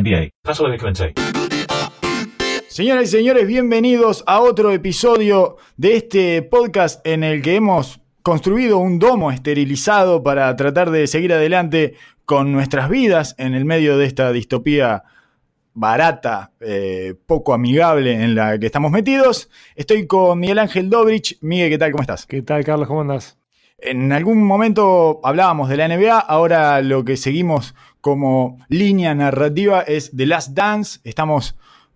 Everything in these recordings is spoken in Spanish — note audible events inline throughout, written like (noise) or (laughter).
NBA. Paso a la comenté. Señoras y señores, bienvenidos a otro episodio de este podcast en el que hemos construido un domo esterilizado para tratar de seguir adelante con nuestras vidas en el medio de esta distopía barata, eh, poco amigable en la que estamos metidos. Estoy con Miguel Ángel Dobrich. Miguel, ¿qué tal? ¿Cómo estás? ¿Qué tal, Carlos? ¿Cómo andas? En algún momento hablábamos de la NBA, ahora lo que seguimos como línea narrativa es The Last Dance. Estamos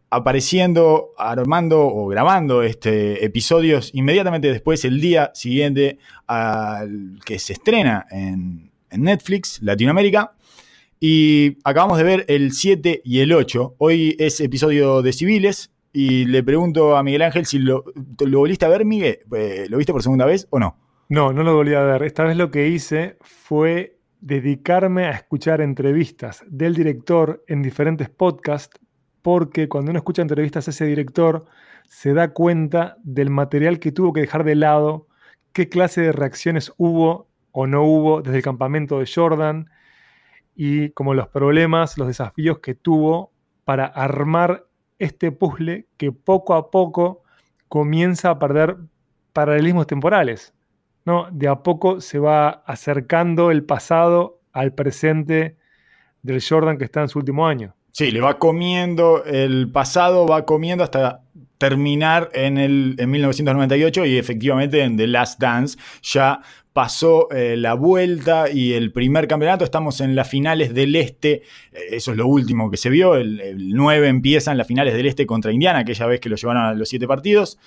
apareciendo, armando o grabando este episodios inmediatamente después, el día siguiente al que se estrena en, Netflix, Latinoamérica. Y acabamos de ver el 7 y el 8. Hoy es episodio de civiles. Y le pregunto a Miguel Ángel si lo, lo volviste a ver, Miguel. Eh, ¿Lo viste por segunda vez o no? No, no lo volví a ver. Esta vez lo que hice fue dedicarme a escuchar entrevistas del director en diferentes podcasts, porque cuando uno escucha entrevistas a ese director, se da cuenta del material que tuvo que dejar de lado, qué clase de reacciones hubo o no hubo desde el campamento de Jordan, y como los problemas, los desafíos que tuvo para armar este puzzle que poco a poco comienza a perder paralelismos temporales. ¿No? De a poco se va acercando el pasado al presente del Jordan que está en su último año. Sí, le va comiendo, el pasado va comiendo hasta terminar en, el, en 1998 y efectivamente en The Last Dance ya pasó eh, la vuelta y el primer campeonato, estamos en las finales del Este, eh, eso es lo último que se vio, el, el 9 empieza en las finales del Este contra Indiana, aquella vez que lo llevaron a los siete partidos,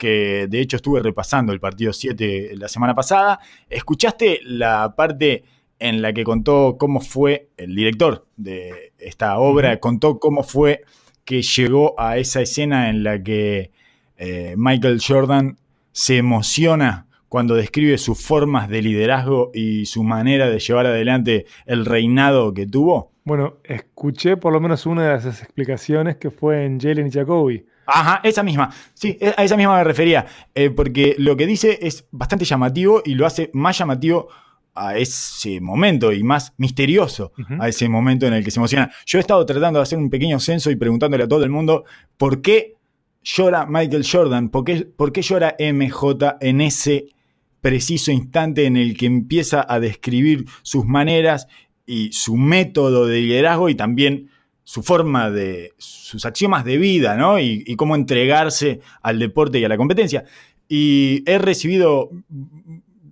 que de hecho estuve repasando el partido 7 la semana pasada. ¿Escuchaste la parte en la que contó cómo fue el director de esta obra, contó cómo fue que llegó a esa escena en la que eh, Michael Jordan se emociona cuando describe sus formas de liderazgo y su manera de llevar adelante el reinado que tuvo? Bueno, escuché por lo menos una de esas explicaciones que fue en Jalen y Jacoby. Ajá, esa misma. Sí, a esa misma me refería. Eh, porque lo que dice es bastante llamativo y lo hace más llamativo a ese momento y más misterioso uh -huh. a ese momento en el que se emociona. Yo he estado tratando de hacer un pequeño censo y preguntándole a todo el mundo por qué llora Michael Jordan, por qué, por qué llora MJ en ese preciso instante en el que empieza a describir sus maneras y su método de liderazgo y también su forma de, sus axiomas de vida, ¿no? Y, cómo entregarse al deporte y a la competencia. Y he recibido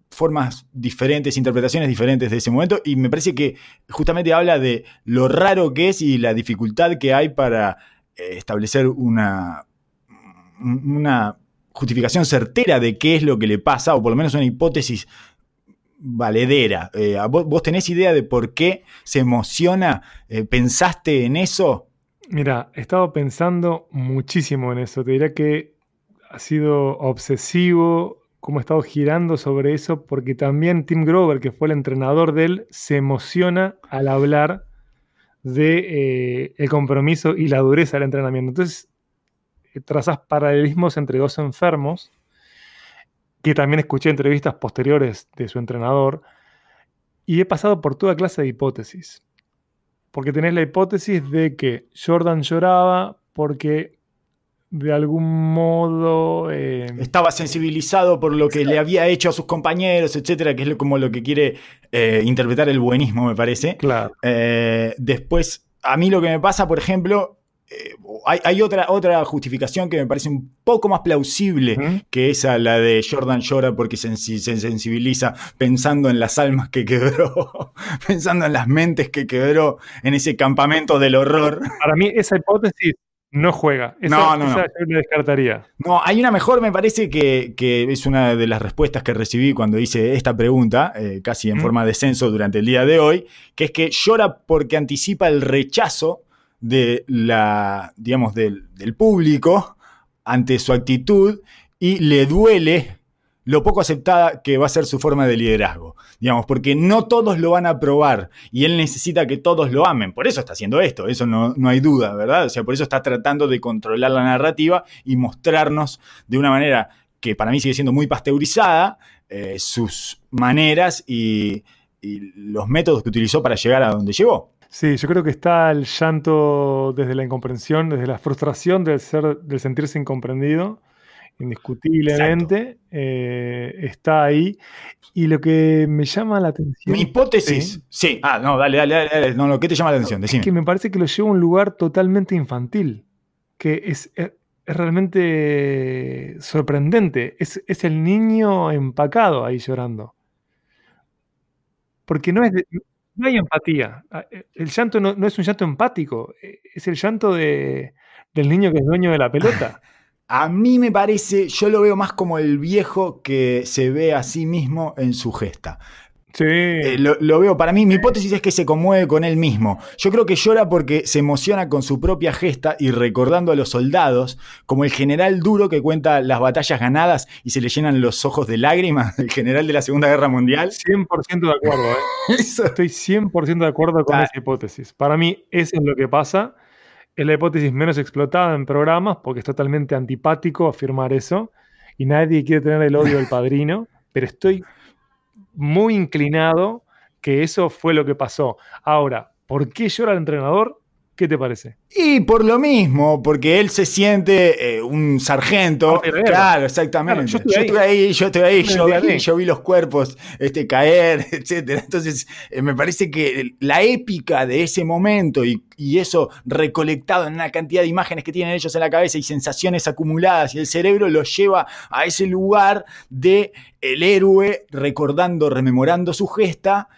formas diferentes, interpretaciones diferentes de ese momento, y me parece que justamente habla de lo raro que es y la dificultad que hay para eh, establecer una, una justificación certera de qué es lo que le pasa, o por lo menos una hipótesis valedera. Eh, ¿vos, ¿vos, tenés idea de por qué se emociona? Eh, ¿Pensaste en eso? Mira, he estado pensando muchísimo en eso. Te diría que ha sido obsesivo, como he estado girando sobre eso, porque también Tim Grover, que fue el entrenador de él, se emociona al hablar de eh, el compromiso y la dureza del entrenamiento. Entonces, trazas paralelismos entre dos enfermos que también escuché entrevistas posteriores de su entrenador, y he pasado por toda clase de hipótesis. Porque tenés la hipótesis de que Jordan lloraba porque de algún modo... Eh, Estaba sensibilizado por lo que le había hecho a sus compañeros, etcétera, que es como lo que quiere eh, interpretar el buenismo, me parece. Claro. Eh, después, a mí lo que me pasa, por ejemplo, eh, hay, hay, otra, otra justificación que me parece un poco más plausible que esa, la de Jordan llora porque se, se, sensibiliza pensando en las almas que quebró, (laughs) pensando en las mentes que quebró en ese campamento del horror. Para mí esa hipótesis no juega. Esa, no, no, esa no. yo la descartaría. No, hay una mejor, me parece que, que, es una de las respuestas que recibí cuando hice esta pregunta, eh, casi en ¿Mm? forma de censo durante el día de hoy, que es que llora porque anticipa el rechazo de la, digamos, del, del público ante su actitud y le duele lo poco aceptada que va a ser su forma de liderazgo, digamos, porque no todos lo van a aprobar y él necesita que todos lo amen, por eso está haciendo esto, eso no, no, hay duda, ¿verdad? O sea, por eso está tratando de controlar la narrativa y mostrarnos de una manera que para mí sigue siendo muy pasteurizada eh, sus maneras y, y los métodos que utilizó para llegar a donde llegó. Sí, yo creo que está el llanto desde la incomprensión, desde la frustración del, ser, del sentirse incomprendido, indiscutiblemente, eh, está ahí. Y lo que me llama la atención... Mi hipótesis, sí. Ah, no, dale, dale, dale, no, lo que te llama la atención, decime. Es que me parece que lo lleva a un lugar totalmente infantil, que es, es, realmente sorprendente. Es, es, el niño empacado ahí llorando. Porque no es... De, no hay empatía. Ah, eh, el llanto no, no, es un llanto empático, eh, es el llanto de, del niño que es dueño de la pelota. (laughs) A mí me parece, yo lo veo más como el viejo que se ve a sí mismo en su gesta. Sí. Eh, lo, lo, veo, para mí, mi hipótesis es que se conmueve con él mismo. Yo creo que llora porque se emociona con su propia gesta y recordando a los soldados, como el general duro que cuenta las batallas ganadas y se le llenan los ojos de lágrimas, el general de la Segunda Guerra Mundial. 100% de acuerdo, ¿eh? (laughs) Estoy 100% de acuerdo con ah. esa hipótesis. Para mí, eso es lo que pasa. Es la hipótesis menos explotada en programas porque es totalmente antipático afirmar eso y nadie quiere tener el odio del padrino, pero estoy muy inclinado que eso fue lo que pasó. Ahora, ¿por qué llora el entrenador? ¿Qué te parece? Y por lo mismo, porque él se siente eh, un sargento. Ah, claro, exactamente. Claro, yo, estuve ahí. yo estuve ahí, yo, vi, yo vi, los cuerpos este, caer, (laughs) etc. Entonces, eh, me parece que la épica de ese momento y, y, eso recolectado en una cantidad de imágenes que tienen ellos en la cabeza y sensaciones acumuladas y el cerebro los lleva a ese lugar de el héroe recordando, rememorando su gesta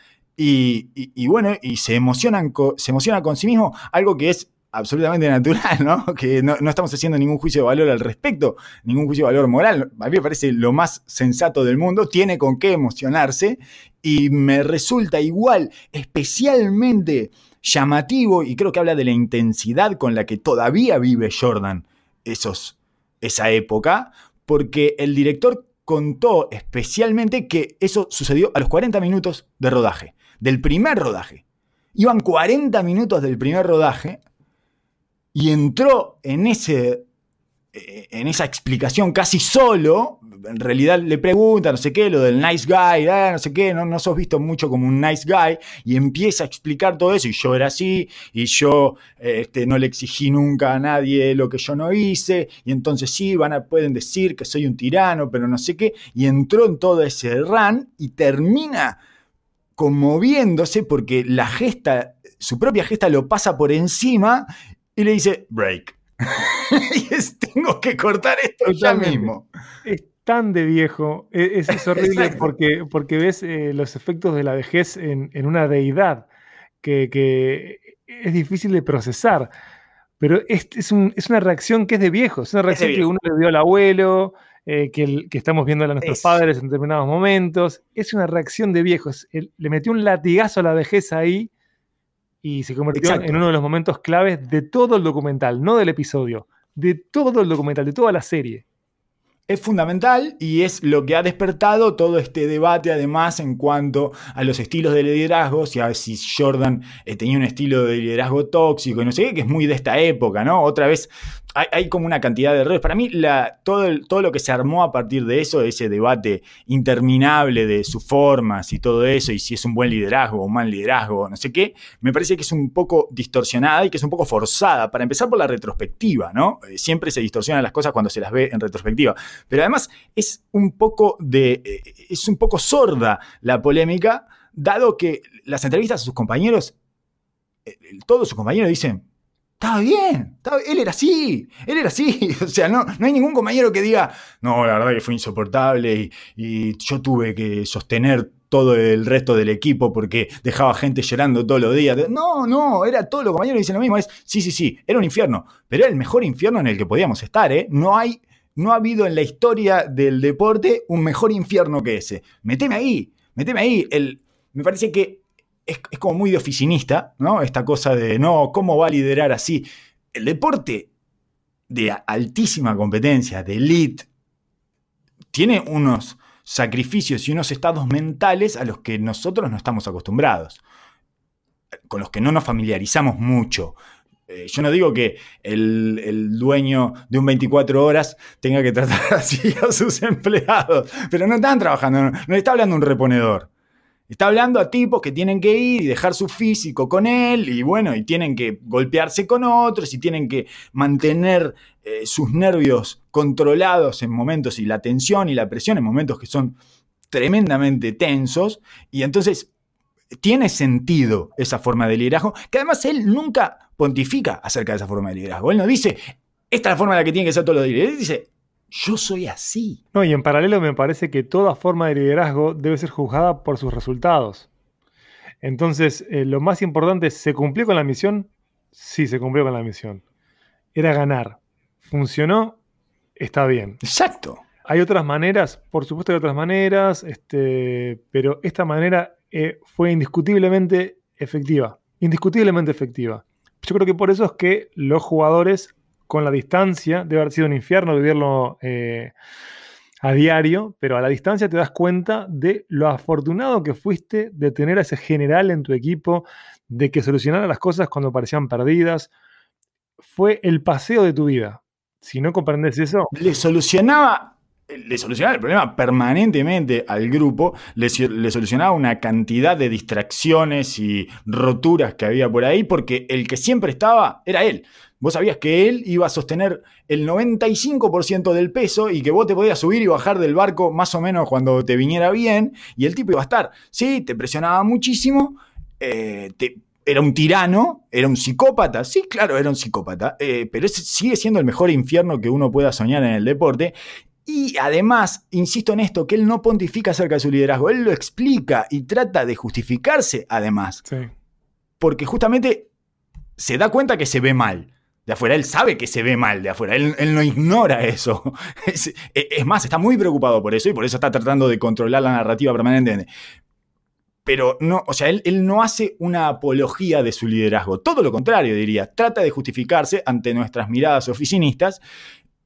y, bueno, y se, emocionan, se emociona con sí mismo, algo que es absolutamente natural, ¿no? (laughs) Que no, no, estamos haciendo ningún juicio de valor al respecto, ningún juicio de valor moral. A mí me parece lo más sensato del mundo, tiene con qué emocionarse y me resulta igual, especialmente llamativo, y creo que habla de la intensidad con la que todavía vive Jordan esos, esa época, porque el director contó especialmente que eso sucedió a los 40 minutos de rodaje del primer rodaje. Iban 40 minutos del primer rodaje y entró en, ese, eh, en esa explicación casi solo. En realidad le pregunta, no sé qué, lo del nice guy, ah, no sé qué, no, no sos visto mucho como un nice guy, y empieza a explicar todo eso, y yo era así, y yo este, no le exigí nunca a nadie lo que yo no hice, y entonces sí, van a, pueden decir que soy un tirano, pero no sé qué, y entró en todo ese run y termina conmoviéndose porque la gesta, su propia gesta lo pasa por encima y le dice, break. (laughs) y es, tengo que cortar esto ya mismo. Es tan de viejo, e, es, es horrible porque, porque ves eh, los efectos de la vejez en, en una deidad que, que, es difícil de procesar. Pero es, es, un, es, una reacción que es de viejo, es una reacción que uno le dio al abuelo, eh, que, que, estamos viendo a nuestros padres en determinados momentos. Es una reacción de viejos. Le metió un latigazo a la vejez ahí y se convirtió Exacto. en uno de los momentos claves de todo el documental, no del episodio, de todo el documental, de toda la serie es fundamental y es lo que ha despertado todo este debate además en cuanto a los estilos de liderazgo, si, a si Jordan eh, tenía un estilo de liderazgo tóxico y no sé qué, que es muy de esta época, ¿no? Otra vez hay, como una cantidad de errores. Para mí todo lo que se armó a partir de eso, ese debate interminable de sus formas y todo eso, y si es un buen liderazgo o un mal liderazgo, no sé qué, me parece que es un poco distorsionada y que es un poco forzada, para empezar por la retrospectiva, ¿no? Eh, siempre se distorsionan las cosas cuando se las ve en retrospectiva. Pero además es un poco de. Eh, es un poco sorda la polémica, dado que las entrevistas a sus compañeros, eh, todos sus compañeros dicen. Estaba bien, él era así, él era así. (laughs) O sea, no, no hay ningún compañero que diga, no, la verdad que fue insoportable y, yo tuve que sostener todo el resto del equipo porque dejaba gente llorando todos los días. No, no, era todo los compañeros dicen lo mismo. Es, sí, sí, sí, era un infierno, pero era el mejor infierno en el que podíamos estar, ¿eh? No hay no ha habido en la historia del deporte un mejor infierno que ese. Meteme ahí, meteme ahí. El, me parece que es, como muy de oficinista, ¿no? Esta cosa de, no, ¿cómo va a liderar así? El deporte de altísima competencia, de elite, tiene unos sacrificios y unos estados mentales a los que nosotros no estamos acostumbrados, con los que no nos familiarizamos mucho. Eh, yo no digo que el, el, dueño de un 24 horas tenga que tratar (laughs) así a sus empleados, pero no están trabajando, no, no está hablando un reponedor. Está hablando a tipos que tienen que ir y dejar su físico con él y bueno, y tienen que golpearse con otros y tienen que mantener eh, sus nervios controlados en momentos y la tensión y la presión en momentos que son tremendamente tensos. Y entonces tiene sentido esa forma de liderazgo, que además él nunca pontifica acerca de esa forma de liderazgo. Él no dice, esta es la forma en la que tiene que ser todos los. Él dice, yo soy así. No, y en paralelo me parece que toda forma de liderazgo debe ser juzgada por sus resultados. Entonces, eh, lo más importante es, ¿se cumplió con la misión? Sí, se cumplió con la misión. Era ganar. ¿Funcionó? Está bien. Exacto. Hay otras maneras, por supuesto hay otras maneras, este, pero esta manera eh, fue indiscutiblemente efectiva. Indiscutiblemente efectiva. Yo creo que por eso es que los jugadores con la distancia, debe haber sido un infierno vivirlo eh, a diario, pero a la distancia te das cuenta de lo afortunado que fuiste de tener a ese general en tu equipo, de que solucionara las cosas cuando parecían perdidas. Fue el paseo de tu vida. Si no comprendes eso. Le solucionaba le solucionaba el problema permanentemente al grupo, le, le, solucionaba una cantidad de distracciones y roturas que había por ahí, porque el que siempre estaba era él. Vos sabías que él iba a sostener el 95% del peso y que vos te podías subir y bajar del barco más o menos cuando te viniera bien, y el tipo iba a estar. Sí, te presionaba muchísimo, eh, era un tirano, era un psicópata, sí, claro, era un psicópata, eh, pero ese sigue siendo el mejor infierno que uno pueda soñar en el deporte. Y además, insisto en esto, que él no pontifica acerca de su liderazgo, él lo explica y trata de justificarse además. Sí. Porque justamente se da cuenta que se ve mal de afuera. Él sabe que se ve mal de afuera. Él, no ignora eso. (laughs) Es, más, está muy preocupado por eso y por eso está tratando de controlar la narrativa permanentemente. Pero no, o sea, él, él, no hace una apología de su liderazgo. Todo lo contrario, diría. Trata de justificarse ante nuestras miradas oficinistas,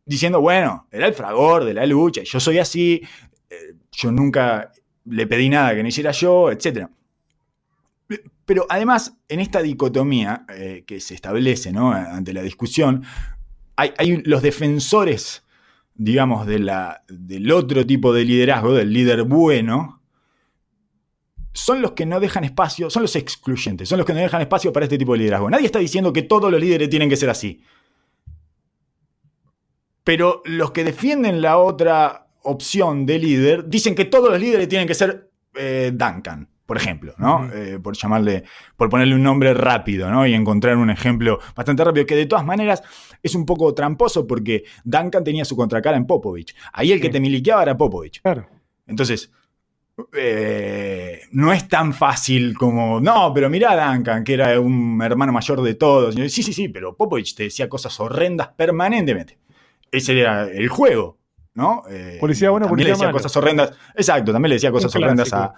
diciendo, bueno, era el fragor de la lucha, yo soy así, eh, yo nunca le pedí nada que no hiciera yo, etc. Pero además, en esta dicotomía eh, que se establece ante la discusión, hay, los defensores, digamos, del otro tipo de liderazgo, del líder bueno, son los que no dejan espacio, son los excluyentes, son los que no dejan espacio para este tipo de liderazgo. Nadie está diciendo que todos los líderes tienen que ser así. Pero los que defienden la otra opción de líder dicen que todos los líderes tienen que ser eh, Duncan por ejemplo, ¿no? Eh, por llamarle, por ponerle un nombre rápido, ¿no? Y encontrar un ejemplo bastante rápido, que de todas maneras es un poco tramposo porque Duncan tenía su contracara en Popovich. Ahí el que te miliqueaba era Popovich. Claro. Entonces, eh, no es tan fácil como, no, pero mirá a Duncan, que era un hermano mayor de todos. sí, sí, sí, pero Popovich te decía cosas horrendas permanentemente. Ese era el juego, ¿no? Eh, policía bueno, también le decía cosas horrendas. Exacto, también le decía cosas horrendas a,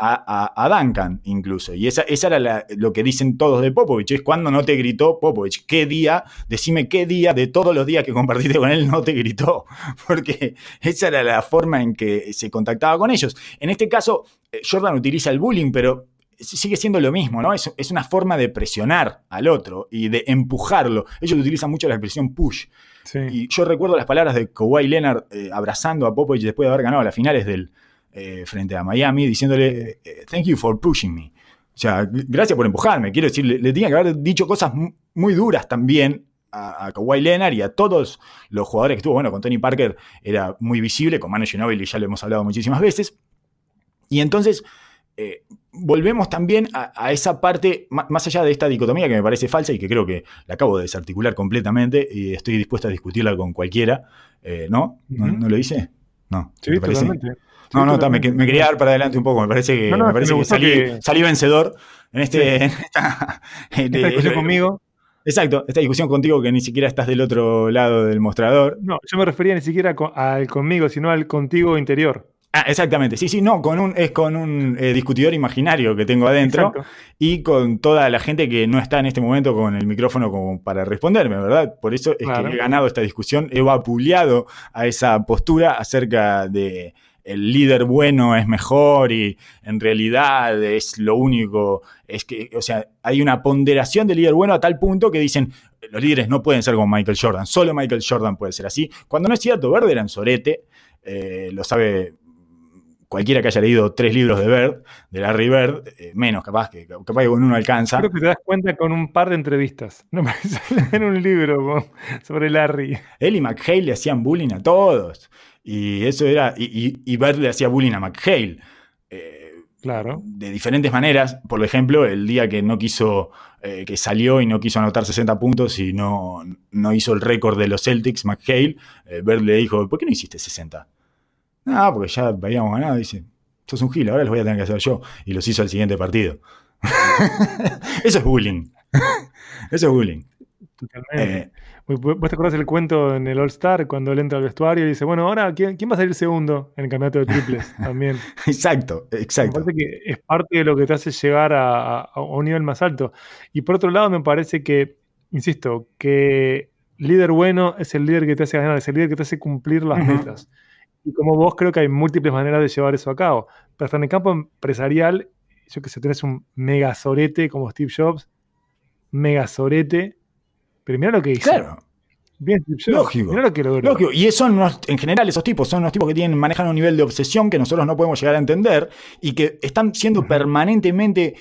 a, Duncan incluso. Y esa, esa era lo que dicen todos de Popovich, es cuando no te gritó Popovich. ¿Qué día? Decime qué día de todos los días que compartiste con él no te gritó. (laughs) Porque esa era la forma en que se contactaba con ellos. En este caso, eh, Jordan utiliza el bullying, pero sigue siendo lo mismo, ¿no? Es, es, una forma de presionar al otro y de empujarlo. Ellos utilizan mucho la expresión push. Y yo recuerdo las palabras de Kawhi Leonard eh, abrazando a Popovich después de haber ganado las finales del, eh, frente a Miami diciéndole, eh, thank you for pushing me. O sea, gracias por empujarme. Quiero decir, le, tenía que haber dicho cosas muy duras también a, Kawhi Leonard y a todos los jugadores que estuvo. Bueno, con Tony Parker era muy visible, con Manu Ginobili ya lo hemos hablado muchísimas veces. Y entonces eh, volvemos también a, esa parte, más allá de esta dicotomía que me parece falsa y que creo que la acabo de desarticular completamente y estoy dispuesto a discutirla con cualquiera. ¿no? ¿No? lo hice? No. Sí, totalmente. No, no, me, quería dar para adelante un poco. Me parece que, me parece que, salí, vencedor en, este, (laughs) esta, discusión conmigo. Exacto, esta discusión contigo que ni siquiera estás del otro lado del mostrador. No, yo me refería ni siquiera al conmigo, sino al contigo interior. Ah, exactamente, sí, sí, no, con un, es con un eh, discutidor imaginario que tengo adentro y con toda la gente que no está en este momento con el micrófono como para responderme, ¿verdad? Por eso es que he ganado esta discusión, he vapuleado a esa postura acerca de el líder bueno es mejor y en realidad es lo único, es que, o sea, hay una ponderación del líder bueno a tal punto que dicen, los líderes no pueden ser como Michael Jordan, solo Michael Jordan puede ser así, cuando no es cierto, Verde era en Sorete, eh, lo sabe cualquiera que haya leído tres libros de Bird, de Larry Bird, eh, menos capaz que capaz que con uno alcanza. Creo que te das cuenta con un par de entrevistas. (laughs) No me en un libro sobre Larry. Él y McHale le hacían bullying a todos. Y eso era. Y, y, Bird le hacía bullying a McHale. Eh, claro. De diferentes maneras. Por ejemplo, el día que no quiso. Eh, que salió y no quiso anotar 60 puntos y no, no hizo el récord de los Celtics, McHale, Bird le dijo: ¿Por qué no hiciste 60? Ah, porque ya habíamos ganado. Dice, sos un gil, ahora los voy a tener que hacer yo. Y los hizo al siguiente partido. (laughs) Eso es bullying. Eso es bullying. Totalmente. Eh, ¿Vos te acordás el cuento en el All Star cuando él entra al vestuario y dice, bueno, ahora, ¿quién, va a salir segundo en el campeonato de triples (laughs) también? exacto, exacto. Me parece que es parte de lo que te hace llegar a, a, un nivel más alto. Y por otro lado, me parece que, insisto, que líder bueno es el líder que te hace ganar, es el líder que te hace cumplir las metas. Y como vos, creo que hay múltiples maneras de llevar eso a cabo. Pero hasta en el campo empresarial, yo que sé, tenés un mega sorete como Steve Jobs, mega sorete, pero mira lo que hizo. Claro. Bien. Lógico. Mira lo que logró. Lógico. Y son en general esos tipos, son unos tipos que tienen, manejan un nivel de obsesión que nosotros no podemos llegar a entender y que están siendo permanentemente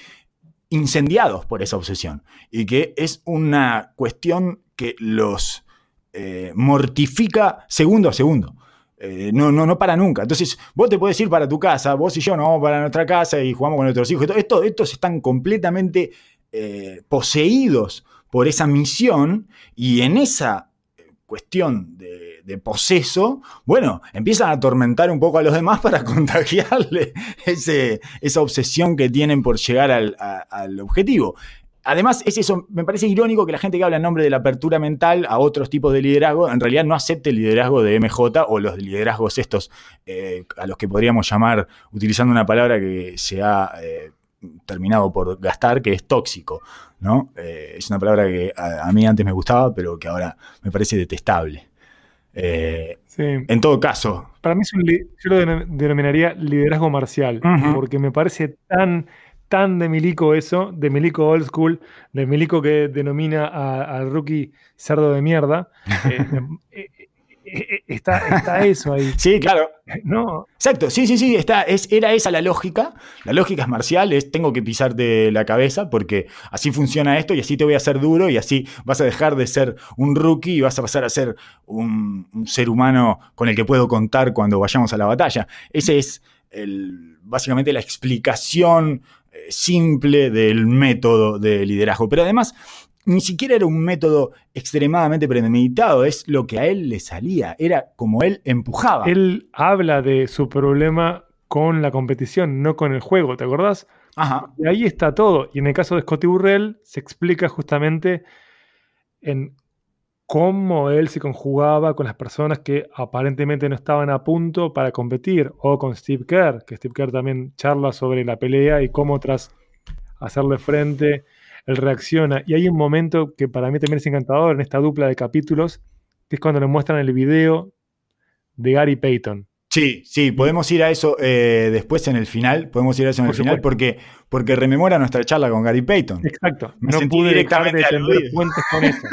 incendiados por esa obsesión. Y que es una cuestión que los eh, mortifica segundo a segundo. Eh, no, no, no para nunca. Entonces, vos te puedes ir para tu casa, vos y yo no vamos para nuestra casa y jugamos con nuestros hijos. Estos, estos están completamente eh, poseídos por esa misión y en esa cuestión de, poseso, bueno, empiezan a atormentar un poco a los demás para (laughs) contagiarle ese, esa obsesión que tienen por llegar al, al objetivo. Además, es eso, me parece irónico que la gente que habla en nombre de la apertura mental a otros tipos de liderazgo, en realidad no acepte el liderazgo de MJ o los liderazgos estos eh, a los que podríamos llamar, utilizando una palabra que se ha eh, terminado por gastar, que es tóxico. ¿no? Eh, es una palabra que a, mí antes me gustaba, pero que ahora me parece detestable. En todo caso. Para mí es un, yo lo denominaría liderazgo marcial, porque me parece tan tan de Milico eso, de Milico old school, de Milico que denomina al rookie cerdo de mierda. (laughs) Eh, eh, eh, está, eso ahí. (laughs) Sí, claro. No. Exacto, sí, sí, sí, está, es, era esa la lógica. La lógica es marcial, es tengo que pisarte la cabeza porque así funciona esto y así te voy a hacer duro y así vas a dejar de ser un rookie y vas a pasar a ser un, un ser humano con el que puedo contar cuando vayamos a la batalla. Ese es el, básicamente la explicación simple del método de liderazgo. Pero además, ni siquiera era un método extremadamente premeditado, es lo que a él le salía, era como él empujaba. Él habla de su problema con la competición, no con el juego, ¿te acordás? Ajá. Y ahí está todo. Y en el caso de Scotty Burrell se explica justamente en cómo él se conjugaba con las personas que aparentemente no estaban a punto para competir, o con Steve Kerr, que Steve Kerr también charla sobre la pelea y cómo tras hacerle frente, él reacciona. Y hay un momento que para mí también es encantador en esta dupla de capítulos, que es cuando le muestran el video de Gary Payton. Sí, sí, podemos ir a eso eh, después en el final, podemos ir a eso en el final porque, porque rememora nuestra charla con Gary Payton. Exacto, Me no pude directamente aludido. (laughs) puentes con eso.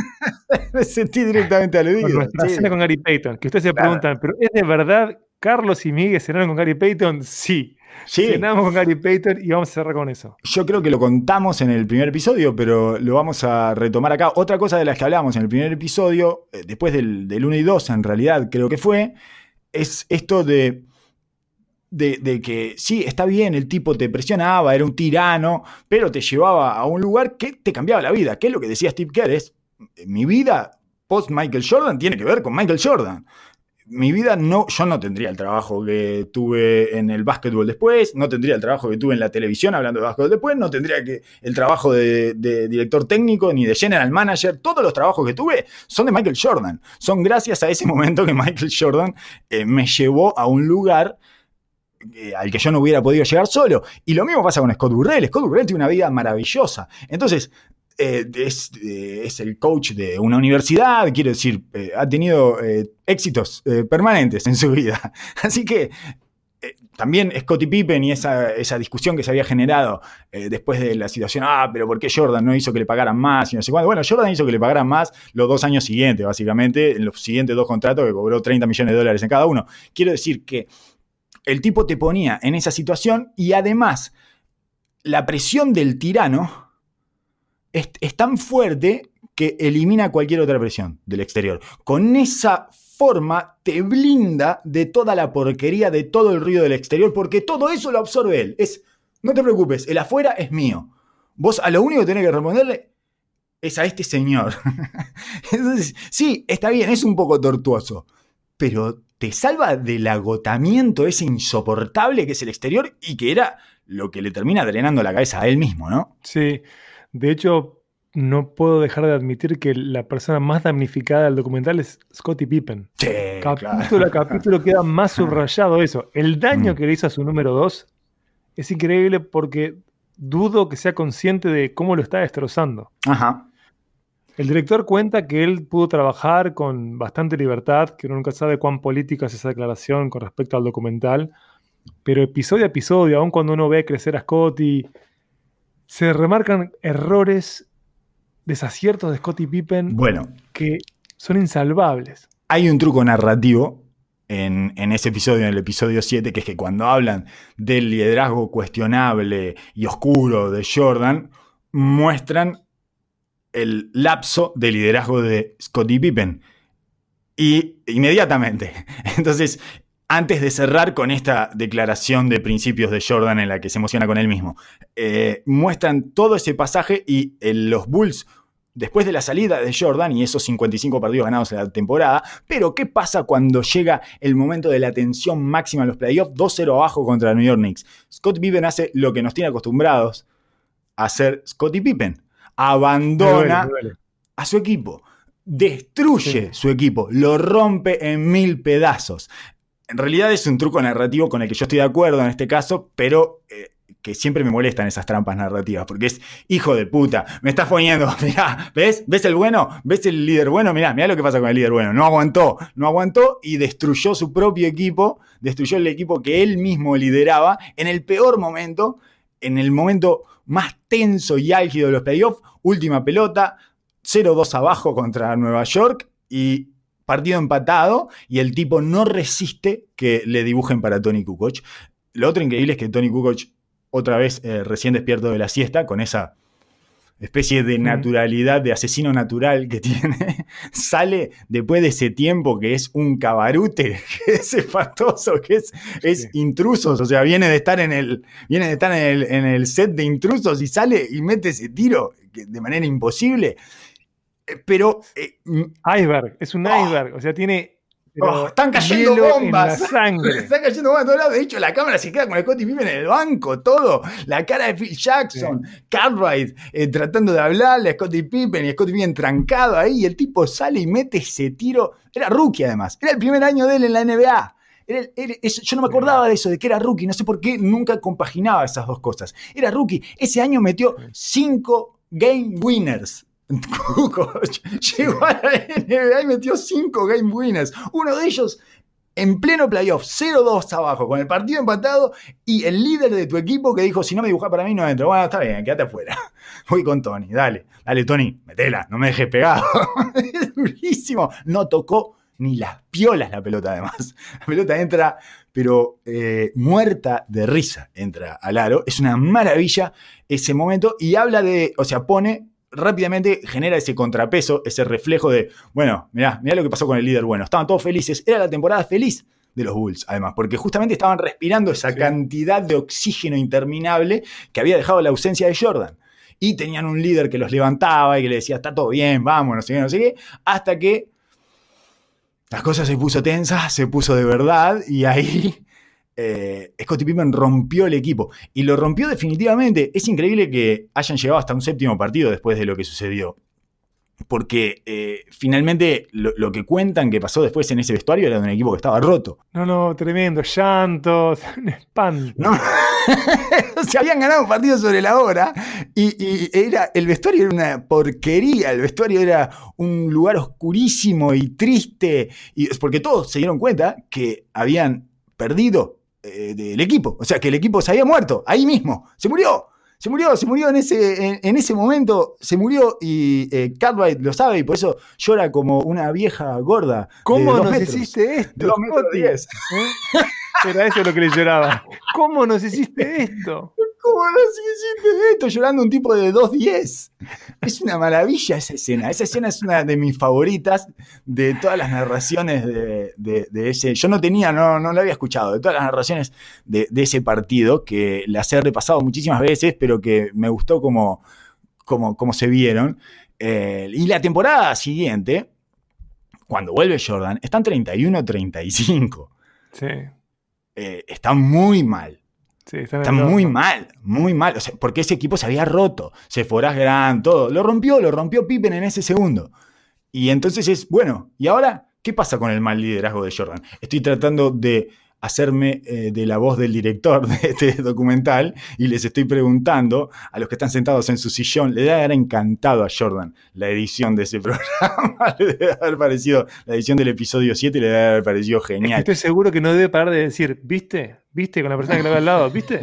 Me sentí directamente aludido. Con nuestra cena con Gary Payton, que ustedes se preguntan, ¿pero es de verdad Carlos y Miguel cenaron con Gary Payton? Sí. Sí. Cenamos con Gary Payton y vamos a cerrar con eso. Yo creo que lo contamos en el primer episodio, pero lo vamos a retomar acá. Otra cosa de las que hablamos en el primer episodio, eh, después del, del 1 y 2 en realidad creo que fue, es esto de, de, que sí, está bien, el tipo te presionaba, era un tirano, pero te llevaba a un lugar que te cambiaba la vida. ¿Qué es lo que decía Steve Kerr? Es, mi vida post Michael Jordan tiene que ver con Michael Jordan mi vida no, yo no tendría el trabajo que tuve en el básquetbol después, no tendría el trabajo que tuve en la televisión hablando de básquetbol después, no tendría que el trabajo de, director técnico ni de general manager. Todos los trabajos que tuve son de Michael Jordan. Son gracias a ese (laughs) momento que Michael Jordan eh, me llevó a un lugar eh, al que yo no hubiera podido llegar solo. Y lo mismo pasa con Scott Burrell. Scott Burrell tiene una vida maravillosa. Entonces, eh, eh, es, el coach de una universidad, quiero decir, eh, ha tenido éxitos permanentes en su vida. (laughs) Así que también Scottie Pippen y esa, discusión que se había generado después de la situación, ah, pero ¿por qué Jordan no hizo que le pagaran más? Y no sé Bueno, Jordan hizo que le pagaran más los dos años siguientes, básicamente, en los siguientes dos contratos que cobró 30 millones de dólares en cada uno. Quiero decir que el tipo te ponía en esa situación y además la presión del tirano es, tan fuerte que elimina cualquier otra presión del exterior. Con esa forma te blinda de toda la porquería, de todo el ruido del exterior, porque todo eso lo absorbe él. Es, no te preocupes, el afuera es mío. Vos a lo único que tenés que responderle es a este señor. (laughs) Entonces, sí, está bien, es un poco tortuoso, pero te salva del agotamiento ese insoportable que es el exterior y que era lo que le termina drenando la cabeza a él mismo, ¿no? Sí, de hecho, no puedo dejar de admitir que la persona más damnificada del documental es Scottie Pippen. Sí, capítulo a capítulo queda más (laughs) subrayado eso. El daño mm. que le hizo a su número 2 es increíble porque dudo que sea consciente de cómo lo está destrozando. Ajá. El director cuenta que él pudo trabajar con bastante libertad, que uno nunca sabe cuán política es esa declaración con respecto al documental, pero episodio a episodio, aun cuando uno ve crecer a Scotty, se remarcan errores, desaciertos de Scotty Pippen bueno, que son insalvables. Hay un truco narrativo en, en, ese episodio, en el episodio 7, que es que cuando hablan del liderazgo cuestionable y oscuro de Jordan, muestran el lapso de liderazgo de Scottie Pippen. Y inmediatamente. (laughs) Entonces, antes de cerrar con esta declaración de principios de Jordan en la que se emociona con él mismo, eh, muestran todo ese pasaje y los Bulls, después de la salida de Jordan y esos 55 partidos ganados en la temporada, pero ¿qué pasa cuando llega el momento de la tensión máxima en los playoffs? 2-0 abajo contra New York Knicks. Scott Pippen hace lo que nos tiene acostumbrados a hacer Scottie Pippen. Abandona a su equipo destruye su equipo, lo rompe en mil pedazos en realidad es un truco narrativo con el que yo estoy de acuerdo en este caso, pero eh, que siempre me molestan esas trampas narrativas, porque es hijo de puta, me estás poniendo, (laughs) mirá, ¿ves? ¿Ves el bueno? ¿Ves el líder bueno? Mirá, mirá lo que pasa con el líder bueno, no aguantó, no aguantó y destruyó su propio equipo, destruyó el equipo que él mismo lideraba en el peor momento, en el momento más tenso y álgido de los playoffs, última pelota, 0-2 abajo contra Nueva York y partido empatado y el tipo no resiste que le dibujen para Tony Kukoc. Lo otro increíble es que Tony Kukoc, otra vez eh, recién despierto de la siesta, con esa especie de naturalidad, de asesino natural que (laughs) tiene, sale después de ese tiempo que es un cabarute, (laughs) que es espantoso, que es, es intrusos, o sea, viene de estar en el, viene de estar en el, en el set de intrusos y sale y mete ese tiro de manera imposible. Eh, pero. Eh, iceberg, es un oh. iceberg. O sea, tiene. Oh, están cayendo bombas. (laughs) Están cayendo bombas a todos lados. De hecho, la cámara se queda con Scottie Pippen en el banco, todo. La cara de Phil Jackson, Cartwright eh, tratando de hablarle a Scottie Pippen y Scottie Pippen trancado ahí. Y el tipo sale y mete ese tiro. Era rookie, además. Era el primer año de él en la NBA. yo no me acordaba de eso, de que era rookie. No sé por qué nunca compaginaba esas dos cosas. Era rookie. Ese año metió cinco game winners. (laughs) llegó a la NBA y metió 5 game winners. Uno de ellos en pleno playoff, 0-2 abajo, con el partido empatado y el líder de tu equipo que dijo: Si no me dibujas para mí, no entro. Bueno, está bien, quédate afuera. (laughs) Voy con Tony, dale, dale, Tony, metela, no me dejes pegado. (laughs) es durísimo. No tocó ni las piolas la pelota, además. La pelota entra, pero eh, muerta de risa, entra al aro. Es una maravilla ese momento y habla de, o sea, pone rápidamente genera ese contrapeso, ese reflejo de, bueno, mirá, mirá lo que pasó con el líder bueno, estaban todos felices, era la temporada feliz de los Bulls, además, porque justamente estaban respirando esa cantidad de oxígeno interminable que había dejado la ausencia de Jordan. Y tenían un líder que los levantaba y que le decía, está todo bien, vamos, no sé qué, no sé qué, hasta que las cosas se puso tensas, se puso de verdad y ahí eh, Scottie Pippen rompió el equipo y lo rompió definitivamente. Es increíble que hayan llegado hasta un séptimo partido después de lo que sucedió. Porque eh, finalmente lo, que cuentan que pasó después en ese vestuario era de un equipo que estaba roto. No, no, tremendo, llantos, (laughs) un espanto. (laughs) Se habían ganado un partido sobre la hora y, era, el vestuario era una porquería, el vestuario era un lugar oscurísimo y triste, y, porque todos se dieron cuenta que habían perdido eh, del equipo. O sea, que el equipo se había muerto, ahí mismo, se murió. Se murió, se murió en ese, en, ese momento, se murió y eh, Cartwright lo sabe y por eso llora como una vieja gorda. ¿Cómo nos hiciste esto? Dos metros diez. (laughs) Era eso lo que le lloraba. ¿Cómo nos hiciste esto? ¿Cómo nos hiciste esto? Llorando un tipo de 2.10. Es una maravilla esa escena. Esa escena es una de mis favoritas de todas las narraciones de, ese. Yo no tenía, no, no lo había escuchado, de todas las narraciones de, ese partido, que las he repasado muchísimas veces, pero que me gustó como, como, como se vieron. Eh, y la temporada siguiente, cuando vuelve Jordan, están 31-35. Sí. Eh, están muy mal. Sí, están muy mal, muy mal. O sea, porque ese equipo se había roto. Se fuera gran, todo. Lo rompió, lo rompió Pippen en ese segundo. Y entonces es, bueno, ¿y ahora qué pasa con el mal liderazgo de Jordan? Estoy tratando de hacerme eh, de la voz del director de este documental y les estoy preguntando a los que están sentados en su sillón, le debe haber encantado a Jordan la edición de ese (laughs) programa, le debe haber parecido, la edición del episodio 7 le debe haber parecido genial. Estoy seguro que no debe parar de decir, ¿viste? ¿Viste con la persona que le va al lado? ¿Viste?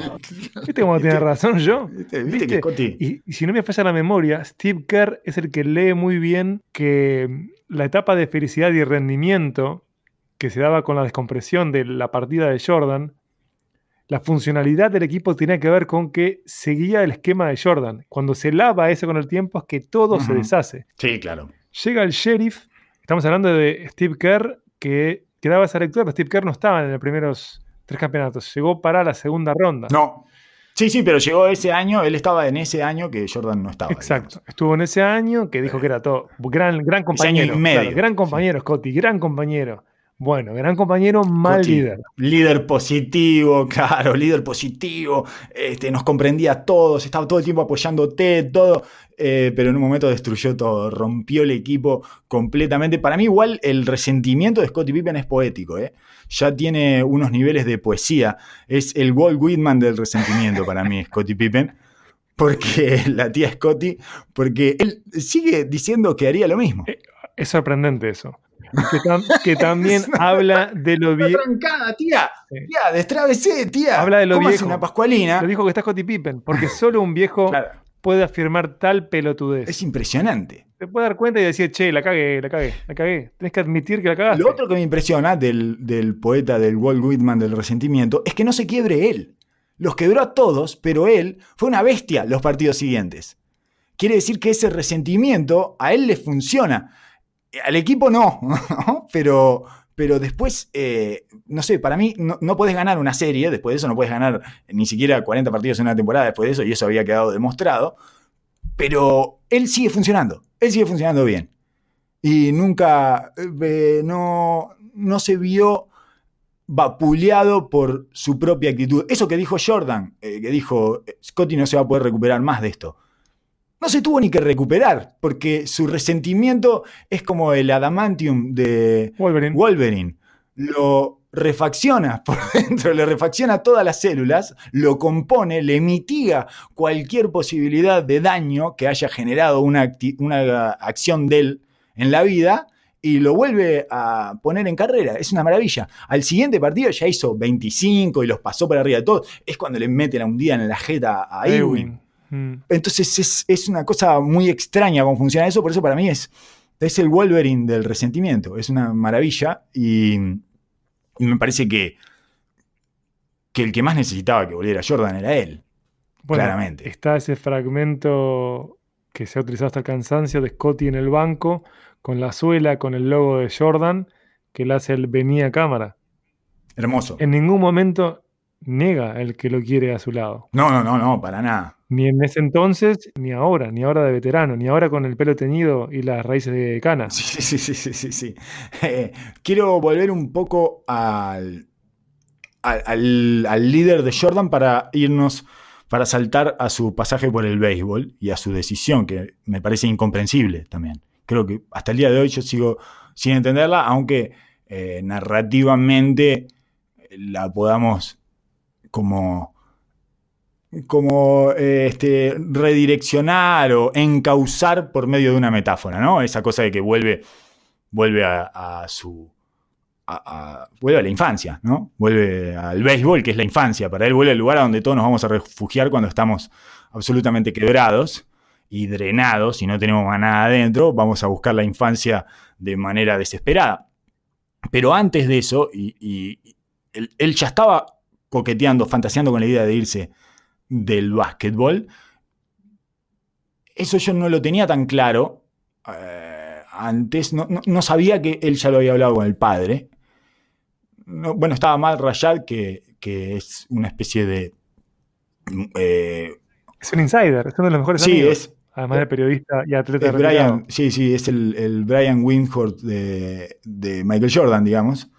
¿Viste cómo tiene razón yo? ¿Viste? Y, y si no me falla la memoria, Steve Kerr es el que lee muy bien que la etapa de felicidad y rendimiento que se daba con la descompresión de la partida de Jordan, la funcionalidad del equipo tenía que ver con que seguía el esquema de Jordan. Cuando se lava eso con el tiempo es que todo se deshace. Sí, claro. Llega el sheriff, estamos hablando de Steve Kerr, que quedaba esa lectura, pero Steve Kerr no estaba en los primeros tres campeonatos, llegó para la segunda ronda. No. Sí, sí, pero llegó ese año, él estaba en ese año que Jordan no estaba. Exacto, estuvo en ese año que dijo que era todo gran, gran compañero. gran compañero, Scotty, gran compañero. Bueno, gran compañero, mal líder. Líder positivo, (laughs) claro, líder positivo. Este, nos comprendía a todos, estaba todo el tiempo apoyándote, todo. Eh, pero en un momento destruyó todo, rompió el equipo completamente. Para mí, igual, el resentimiento de Scottie Pippen es poético, ¿eh? Ya tiene unos niveles de poesía. Es el Walt Whitman del resentimiento para mí, (laughs) Scottie Pippen. Porque (laughs) la tía Scottie, porque él sigue diciendo que haría lo mismo. Eh, es sorprendente eso que, (laughs) también habla (laughs) de lo viejo. trancada, tía. Tía, destrávese, tía. Habla de lo viejo. una pascualina. Lo dijo que está Scottie Pippen, porque (laughs) solo un viejo puede afirmar tal pelotudez. Es impresionante. Te puede dar cuenta y decir, che, la cagué, la cagué, la cagué. Tenés que admitir que la cagaste. Lo otro que me impresiona del, del poeta del Walt Whitman del resentimiento es que no se quiebre él. Los quebró a todos, pero él fue una bestia los partidos siguientes. Quiere decir que ese resentimiento a él le funciona. Al equipo (laughs) no, pero, pero después, eh, no sé, para mí no, no, podés ganar una serie, después de eso no puedes ganar ni siquiera 40 partidos en una temporada después de eso, y eso había quedado demostrado, pero él sigue funcionando, él sigue funcionando bien. Y nunca, eh, no, no se vio vapuleado por su propia actitud. Eso que dijo Jordan, eh, que dijo, Scotty no se va a poder recuperar más de esto no se tuvo ni que recuperar, porque su resentimiento es como el adamantium de Wolverine. Lo refacciona (laughs) por dentro, le refacciona todas las células, lo compone, le mitiga cualquier posibilidad de daño que haya generado una, una acción de él en la vida y lo vuelve a poner en carrera. Es una maravilla. Al siguiente partido ya hizo 25 y los pasó por arriba de todos. Es cuando le mete la hundida en la jeta a Ewing. Mm. Entonces es, una cosa muy extraña cómo funciona eso, por eso para mí es, es el Wolverine del resentimiento, es una maravilla y, me parece que, que el que más necesitaba que volviera Jordan era él, claramente. Está ese fragmento que se ha utilizado hasta el cansancio de Scotty en el banco, con la suela, con el logo de Jordan, que le hace el venía cámara. Hermoso. En ningún momento niega el que lo quiere a su lado. No, no, no, no, para nada. Ni en ese entonces, ni ahora, ni ahora de veterano, ni ahora con el pelo teñido y las raíces de cana. Sí, sí, sí, sí, sí. sí. Eh, quiero volver un poco al, al, al, líder de Jordan para irnos, para saltar a su pasaje por el béisbol y a su decisión, que me parece incomprensible también. Creo que hasta el día de hoy yo sigo sin entenderla, aunque eh, narrativamente la podamos como, como este, redireccionar o encauzar por medio de una metáfora, ¿no? Esa cosa de que vuelve, vuelve a, su... vuelve a la infancia, ¿no? Vuelve al béisbol, que es la infancia. Para él vuelve al lugar a donde todos nos vamos a refugiar cuando estamos absolutamente quebrados y drenados y no tenemos nada adentro. Vamos a buscar la infancia de manera desesperada. Pero antes de eso, y, él, ya estaba coqueteando, fantaseando con la idea de irse del básquetbol. Eso yo no lo tenía tan claro. Eh, antes no, sabía que él ya lo había hablado con el padre. bueno, estaba mal Rayad, que, es una especie de. Eh, es un insider, es uno de los mejores sí, Es, Además de periodista y atleta. Brian, sí, sí, es el, Brian Windhorst de, Michael Jordan, digamos.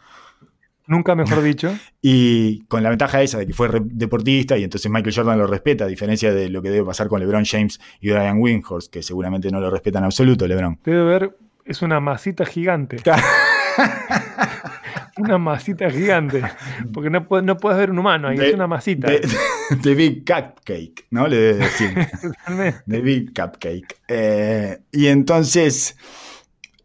Nunca mejor dicho. (laughs) y con la ventaja esa de que fue deportista y entonces Michael Jordan lo respeta, a diferencia de lo que debe pasar con LeBron James y Brian Windhorst, que seguramente no lo respetan en absoluto, LeBron. Debe ver, es una masita gigante. (laughs) una masita gigante. Porque no, no puedes ver un humano ahí, es una masita. The, (laughs) Big Cupcake, ¿no? Le debe decir. The Big Cupcake. Eh, y entonces,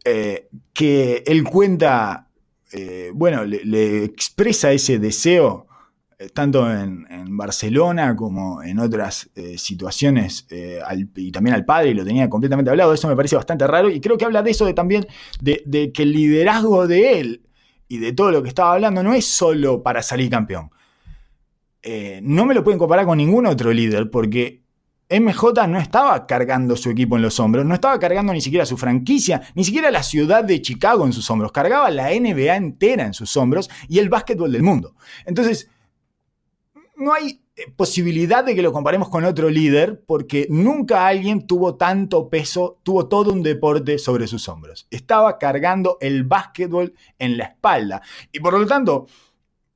eh, que él cuenta, eh, bueno, le, expresa ese deseo tanto en, Barcelona como en otras situaciones, y también al padre, y lo tenía completamente hablado, eso me parece bastante raro, y creo que habla de eso de también, de, que el liderazgo de él y de todo lo que estaba hablando no es solo para salir campeón. Eh, no me lo pueden comparar con ningún otro líder porque MJ no estaba cargando su equipo en los hombros, no estaba cargando ni siquiera su franquicia, ni siquiera la ciudad de Chicago en sus hombros, cargaba la NBA entera en sus hombros y el básquetbol del mundo. Entonces, no hay eh, posibilidad de que lo comparemos con otro líder porque nunca alguien tuvo tanto peso, tuvo todo un deporte sobre sus hombros. Estaba cargando el básquetbol en la espalda. Y por lo tanto,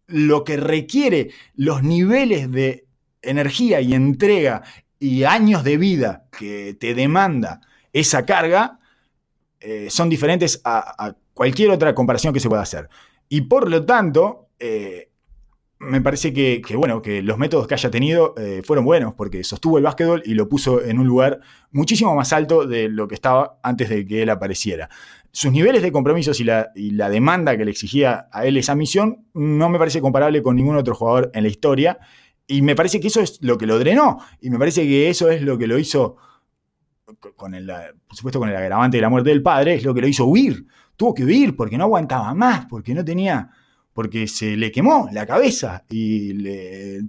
lo que requiere los niveles de energía y entrega y años de vida que te demanda esa carga eh, son diferentes a, cualquier otra comparación que se pueda hacer. Y por lo tanto, eh, me parece que, bueno, que los métodos que haya tenido eh, fueron buenos, porque sostuvo el básquetbol y lo puso en un lugar muchísimo más alto de lo que estaba antes de que él apareciera. Sus niveles de compromisos y la, y la demanda que le exigía a él esa misión no me parece comparable con ningún otro jugador en la historia. Y me parece que eso es lo que lo drenó. Y me parece que eso es lo que lo hizo, con el, por supuesto con el agravante de la muerte del padre, es lo que lo hizo huir. Tuvo que huir porque no aguantaba más, porque no tenía porque se le quemó la cabeza y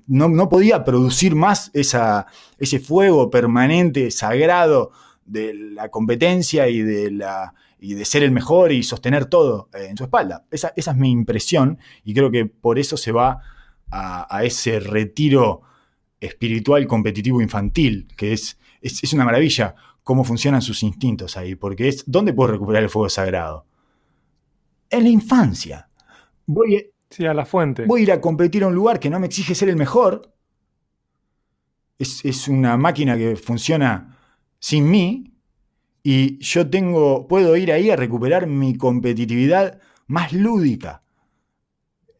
no, podía producir más esa, ese fuego permanente, sagrado de la competencia y de, la, y de ser el mejor y sostener todo eh, en su espalda. Esa, es mi impresión y creo que por eso se va a, ese retiro espiritual competitivo infantil, que es, es, es, una maravilla cómo funcionan sus instintos ahí, porque es, ¿dónde puedo recuperar el fuego sagrado? En la infancia voy, a la fuente. Voy a ir a competir a un lugar que no me exige ser el mejor. Es, una máquina que funciona sin mí. Y yo tengo, puedo ir ahí a recuperar mi competitividad más lúdica.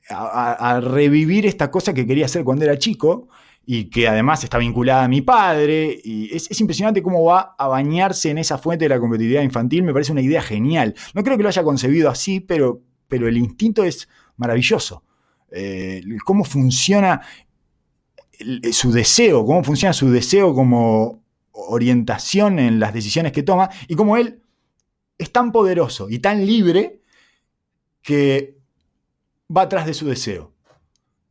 A, revivir esta cosa que quería hacer cuando era chico y que además está vinculada a mi padre. Y es, es, impresionante cómo va a bañarse en esa fuente de la competitividad infantil. Me parece una idea genial. No creo que lo haya concebido así, pero pero el instinto es maravilloso. Eh, cómo funciona su deseo, cómo funciona su deseo como orientación en las decisiones que toma y cómo él es tan poderoso y tan libre que va atrás de su deseo.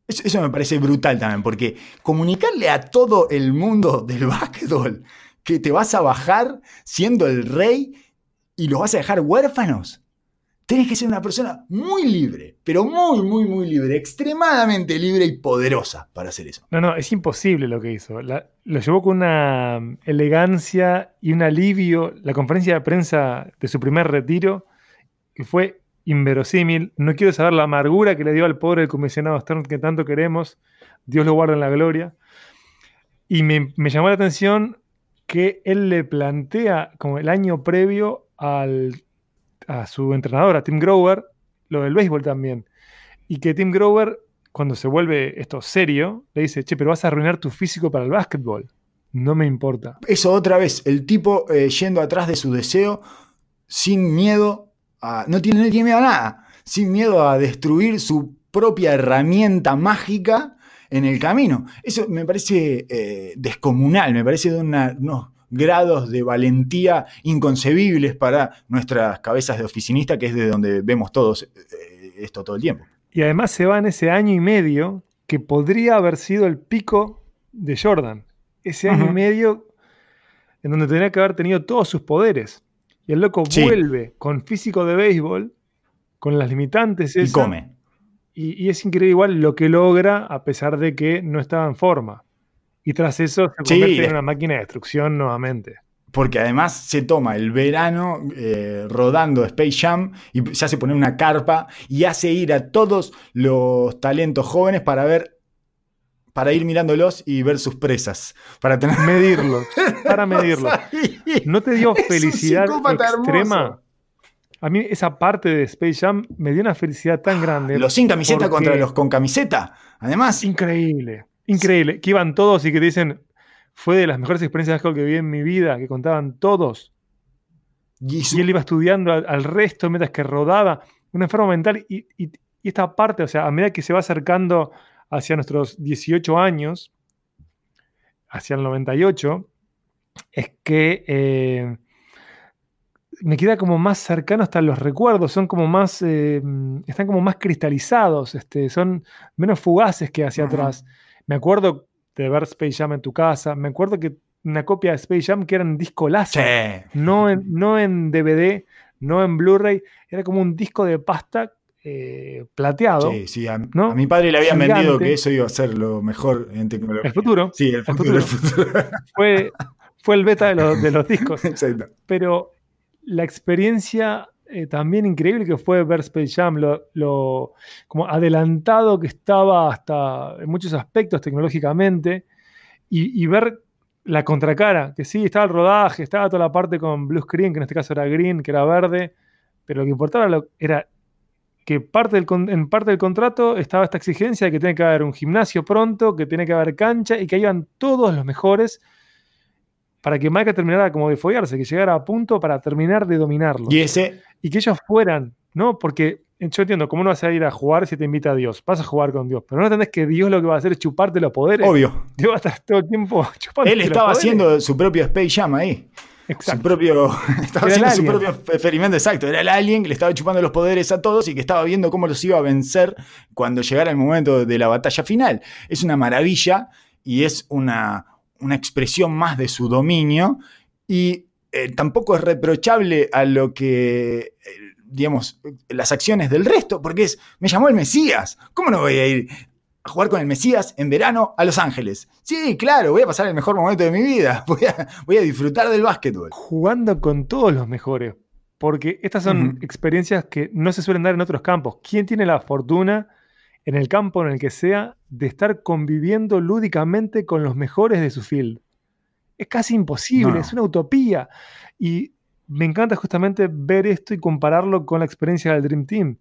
Eso, me parece brutal también, porque comunicarle a todo el mundo (laughs) del básquetbol que te vas a bajar siendo el rey y los vas a dejar huérfanos, Tienes que ser una persona muy libre, pero muy, muy, muy libre, extremadamente libre y poderosa para hacer eso. No, no, es imposible lo que hizo. lo llevó con una elegancia y un alivio. La conferencia de prensa de su primer retiro, que fue inverosímil. No quiero saber la amargura que le dio al pobre el comisionado Stern que tanto queremos. Dios lo guarda en la gloria. Y me, llamó la atención que él le plantea como el año previo al a su entrenador, a Tim Grover, lo del béisbol también. Y que Tim Grover, cuando se vuelve esto serio, le dice, che, pero vas a arruinar tu físico para el básquetbol. No me importa. Eso otra vez, el tipo eh, yendo atrás de su deseo sin miedo a... No tiene, miedo a nada, sin miedo a destruir su propia herramienta mágica en el camino. Eso me parece eh, descomunal, me parece de una, no, grados de valentía inconcebibles para nuestras cabezas de oficinista, que es de donde vemos todos eh, esto todo el tiempo. Y además se va en ese año y medio que podría haber sido el pico de Jordan. Ese año y medio en donde tenía que haber tenido todos sus poderes. Y el loco vuelve con físico de béisbol, con las limitantes. Y come. Y, es increíble igual lo que logra a pesar de que no estaba en forma. Y tras eso se convierte en una máquina de destrucción nuevamente. Porque además se toma el verano eh, rodando Space Jam y se hace poner una carpa y hace ir a todos los talentos jóvenes para ver para ir mirándolos y ver sus presas. Para tener... medirlos. (laughs) Para medirlos. (laughs) ¿No te dio felicidad extrema? A mí esa parte de Space Jam me dio una felicidad tan grande. Los sin camiseta contra los con camiseta. Además. Increíble. Increíble. Que iban todos y que te dicen, fue de las mejores experiencias que vi en mi vida, que contaban todos. Y, él iba estudiando al, resto mientras que rodaba. Un enfermo mental. y, esta parte, o sea, a medida que se va acercando hacia nuestros 18 años, hacia el 98, es que eh, me queda como más cercano hasta los recuerdos, son como más, eh, están como más cristalizados, este, son menos fugaces que hacia atrás. Me acuerdo de ver Space Jam en tu casa, me acuerdo que una copia de Space Jam que era en disco láser, no, en, no en DVD, no en Blu-ray, era como un disco de pasta eh, plateado. Sí, sí. A, mi padre le habían vendido que eso iba a ser lo mejor en tecnología. El futuro. Sí, el futuro. (laughs) fue, fue, el beta de los, de los discos. Exacto. Pero la experiencia eh, también increíble que fue ver Space Jam, lo, como adelantado que estaba hasta en muchos aspectos tecnológicamente, y, y, ver la contracara, que sí, estaba el rodaje, estaba toda la parte con blue screen, que en este caso era green, que era verde, pero lo que importaba era que parte del, en parte del contrato estaba esta exigencia de que tiene que haber un gimnasio pronto, que tiene que haber cancha y que hayan todos los mejores para que Mike terminara como de follarse, que llegara a punto para terminar de dominarlo. Y ese. Y que ellos fueran, ¿no? Porque yo entiendo, ¿cómo no vas a ir a jugar si te invita a Dios? Vas a jugar con Dios, pero no entendés que Dios lo que va a hacer es chuparte los poderes. Obvio. Dios va a estar todo el tiempo (laughs) chupando Él estaba haciendo su propio Space Jam ahí. Su propio, (laughs) estaba haciendo su propio experimento exacto. Era el alien que le estaba chupando los poderes a todos y que estaba viendo cómo los iba a vencer cuando llegara el momento de la batalla final. Es una maravilla y es una, una expresión más de su dominio. Y eh, tampoco es reprochable a lo que, eh, digamos, las acciones del resto, porque es, me llamó el Mesías. ¿Cómo no voy a ir a jugar con el Mesías en verano a Los Ángeles. Sí, claro, voy a pasar el mejor momento de mi vida. (laughs) Voy a, disfrutar del básquetbol. Jugando con todos los mejores. Porque estas son experiencias que no se suelen dar en otros campos. ¿Quién tiene la fortuna, en el campo en el que sea, de estar conviviendo lúdicamente con los mejores de su field? Es casi imposible, es una utopía. Y me encanta justamente ver esto y compararlo con la experiencia del Dream Team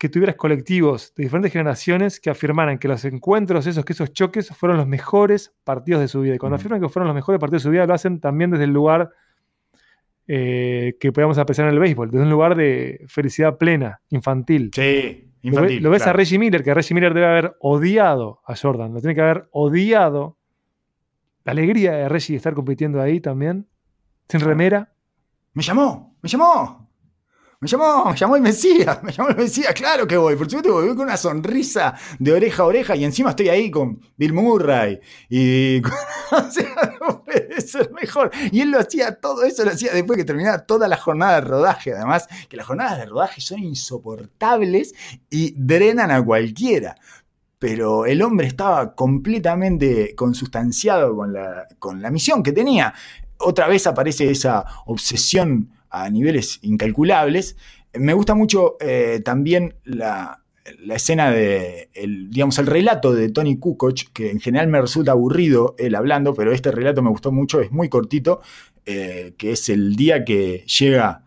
que tuvieras colectivos de diferentes generaciones que afirmaran que los encuentros, esos, que esos choques fueron los mejores partidos de su vida. Y cuando afirman que fueron los mejores partidos de su vida, lo hacen también desde el lugar eh, que podemos apreciar en el béisbol, desde un lugar de felicidad plena, infantil. Sí, infantil. Lo, ves a Reggie Miller, que Reggie Miller debe haber odiado a Jordan, lo tiene que haber odiado. La alegría de Reggie estar compitiendo ahí también, sin remera. Me llamó, me llamó. Me llamó, me llamó el Mesías, me llamó el Mesías, claro que voy. Por supuesto voy con una sonrisa de oreja a oreja y encima estoy ahí con Bill Murray. Y, o sea, no puede mejor. Y él lo hacía, todo eso lo hacía después que terminaba toda la jornada de rodaje. Además, que las jornadas de rodaje son insoportables y drenan a cualquiera pero el hombre estaba completamente consustanciado con la, con la misión que tenía. Otra vez aparece esa obsesión a niveles incalculables. Me gusta mucho eh, también la, escena de, el, digamos, el relato de Tony Kukoc, que en general me resulta aburrido él hablando, pero este relato me gustó mucho, es muy cortito, eh, que es el día que llega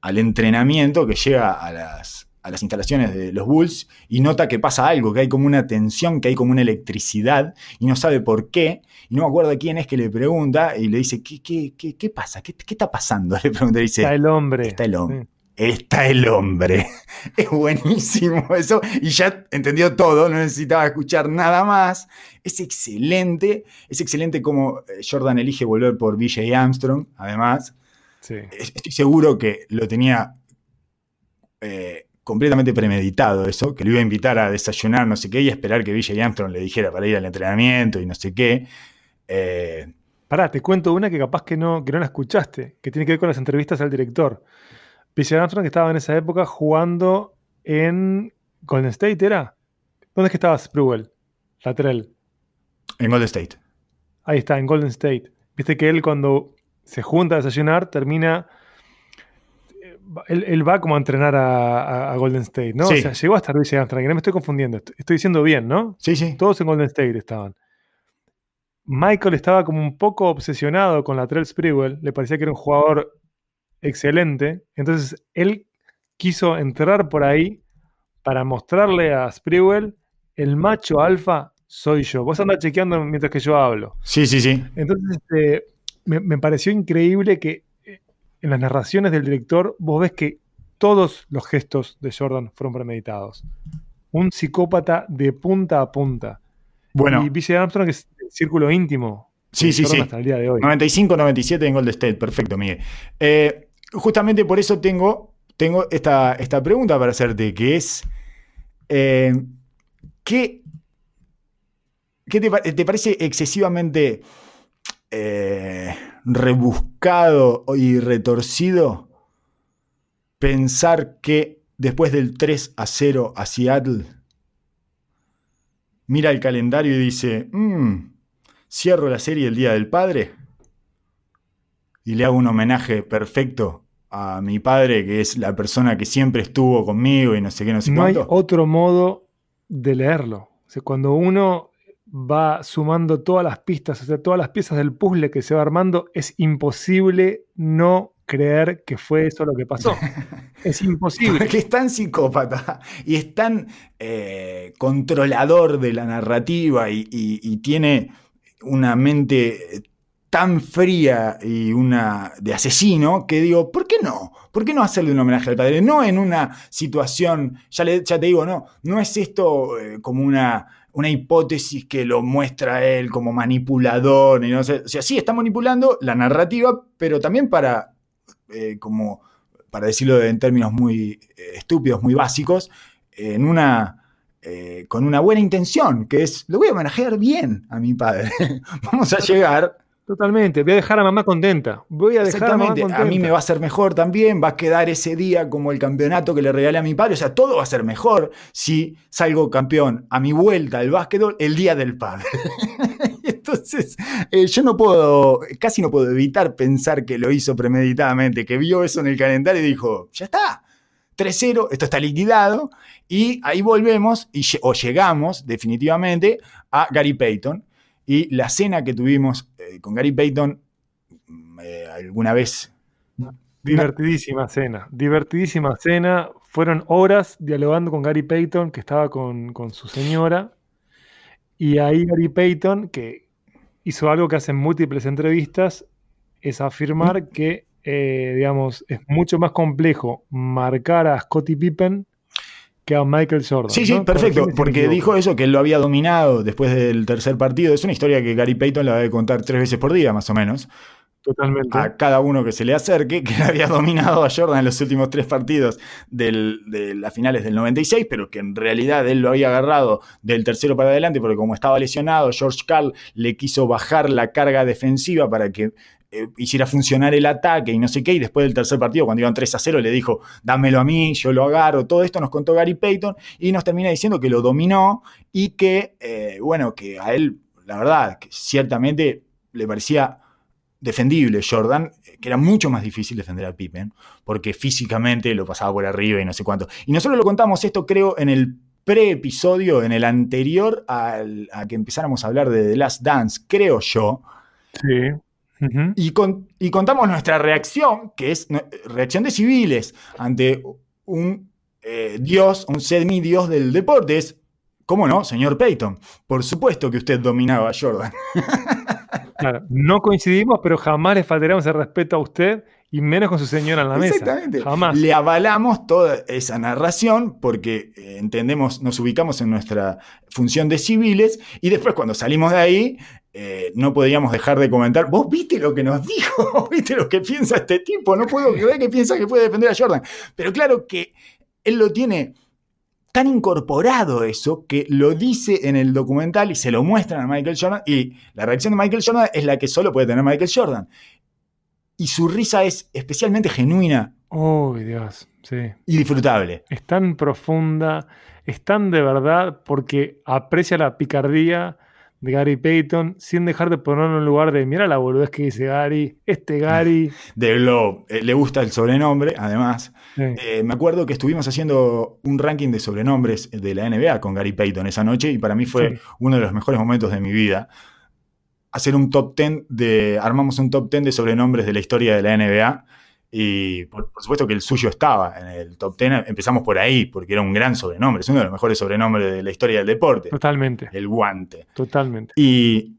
al entrenamiento, que llega a las, a las instalaciones de los Bulls y nota que pasa algo, que hay como una tensión, que hay como una electricidad y no sabe por qué. Y no me acuerdo quién es que le pregunta y le dice, ¿qué, qué, qué, qué pasa? ¿Qué, ¿Qué, está pasando? (laughs) Le pregunta y dice, está el hombre. Está el hombre. Está el hombre. (laughs) Es buenísimo eso. Y ya entendió todo, no necesitaba escuchar nada más. Es excelente. Es excelente como eh, Jordan elige volver por BJ Armstrong, además. Estoy seguro que lo tenía eh, completamente premeditado eso, que le iba a invitar a desayunar, no sé qué, y esperar que Villa Armstrong le dijera para ir al entrenamiento y no sé qué. Eh, Pará, te cuento una que capaz que no, que no la escuchaste, que tiene que ver con las entrevistas al director. Villa Armstrong estaba en esa época jugando en Golden State, ¿era? ¿Dónde es que estaba Spruell? Latrell. En Golden State. Ahí está, en Golden State. Viste que él cuando se junta a desayunar termina él, va como a entrenar a, Golden State, ¿no? O sea, llegó hasta Luis Armstrong, no me estoy confundiendo, estoy, diciendo bien, ¿no? Sí, sí. Todos en Golden State estaban. Michael estaba como un poco obsesionado con la Trell Sprewell, le parecía que era un jugador excelente, entonces él quiso entrar por ahí para mostrarle a Sprewell el macho alfa soy yo. Vos andás chequeando mientras que yo hablo. Sí, sí, sí. Entonces este, me pareció increíble que en las narraciones del director vos ves que todos los gestos de Jordan fueron premeditados. Un psicópata de punta a punta. Bueno. Y Billy Armstrong es el círculo íntimo. Sí, sí, sí. Hasta el día de hoy. 95-97 en Gold State. Perfecto, Miguel. Eh, justamente por eso tengo, tengo esta, esta, pregunta para hacerte, que es, eh, ¿qué, qué te, parece excesivamente eh, rebuscado y retorcido pensar que después del 3 a 0 a Seattle, mira el calendario y dice, mm, cierro la serie el Día del Padre y le hago un homenaje perfecto a mi padre, que es la persona que siempre estuvo conmigo y no sé qué, no sé no hay otro modo de leerlo. O cuando uno va sumando todas las pistas, o sea, todas las piezas del puzzle que se va armando, es imposible no creer que fue eso lo que pasó. (laughs) Es imposible. Porque es tan psicópata y es tan eh, controlador de la narrativa y, tiene una mente tan fría y una de asesino que digo, ¿por qué no? ¿Por qué no hacerle un homenaje al padre? No en una situación, ya, ya te digo, no, no es esto eh, como una una hipótesis que lo muestra él como manipulador. Y no. O sea, sí, está manipulando la narrativa, pero también para, eh, como, para decirlo en términos muy eh, estúpidos, muy básicos, en una, eh, con una buena intención, que es, lo voy a homenajear bien a mi padre. (laughs) Vamos a llegar Totalmente, voy a dejar a mamá contenta. Voy a dejar a mamá contenta. A mí me va a ser mejor también, va a quedar ese día como el campeonato que le regalé a mi padre. O sea, todo va a ser mejor si salgo campeón a mi vuelta del básquetbol el día del padre. (laughs) Entonces, eh, yo no puedo, casi no puedo evitar pensar que lo hizo premeditadamente, que vio eso en el calendario y dijo, ya está, 3-0, esto está liquidado. Y ahí volvemos y, o llegamos definitivamente a Gary Payton y la cena que tuvimos eh, con Gary Payton mm, eh, alguna vez. Divertidísima cena, divertidísima cena. Fueron horas dialogando con Gary Payton, que estaba con, su señora. Y ahí Gary Payton, que hizo algo que hace en múltiples entrevistas, es afirmar que, eh, digamos, es mucho más complejo marcar a Scottie Pippen a Michael Jordan. Sí, sí, perfecto, porque dijo eso, que él lo había dominado después del tercer partido. Es una historia que Gary Payton la debe contar tres veces por día, más o menos. Totalmente. A cada uno que se le acerque, que había dominado a Jordan en los últimos tres partidos de las finales del 96, pero que en realidad él lo había agarrado del tercero para adelante, porque como estaba lesionado, George Carl le quiso bajar la carga defensiva para que eh, hiciera funcionar el ataque y no sé qué, y después del tercer partido, cuando iban 3 a 0, le dijo, dámelo a mí, yo lo agarro, todo esto nos contó Gary Payton y nos termina diciendo que lo dominó y que, eh, bueno, que a él, la verdad, que ciertamente le parecía defendible Jordan, que era mucho más difícil defender a Pippen, porque físicamente lo pasaba por arriba y no sé cuánto. Y nosotros lo contamos esto, creo, en el pre-episodio, en el anterior a que empezáramos a hablar de The Last Dance, creo yo. Sí y, y, contamos nuestra reacción, que es reacción de civiles ante un eh, dios, un semi-dios del deporte. Es, ¿cómo no, señor Peyton? Por supuesto que usted dominaba a Jordan. (laughs) Claro, no coincidimos, pero jamás le faltaremos el respeto a usted y menos con su señora en la mesa. Exactamente. Jamás. Le avalamos toda esa narración porque eh, entendemos, nos ubicamos en nuestra función de civiles y después cuando salimos de ahí eh, no podíamos dejar de comentar, vos viste lo que nos (laughs) dijo, viste lo que piensa este tipo, no puedo creer que piensa que puede defender a Jordan. Pero claro que él lo tiene tan incorporado eso que lo dice en el documental y se lo muestran a Michael Jordan y la reacción de Michael Jordan es la que solo puede tener Michael Jordan. Y su risa es especialmente genuina. Oh, Dios, sí. Y disfrutable. Es tan profunda, es tan de verdad porque aprecia la picardía de Gary Payton sin dejar de ponerlo en lugar de, mira la boludez que dice Gary, este Gary. (laughs) De lo, eh, le gusta el sobrenombre, además. Eh, me acuerdo que estuvimos haciendo un ranking de sobrenombres de la NBA con Gary Payton esa noche y para mí fue uno de los mejores momentos de mi vida. Hacer un top 10 de, armamos un top 10 de sobrenombres de la historia de la NBA y por, supuesto que el suyo estaba en el top 10. Empezamos por ahí, porque era un gran sobrenombre. Es uno de los mejores sobrenombres de la historia del deporte. Totalmente. El guante. Totalmente. Y,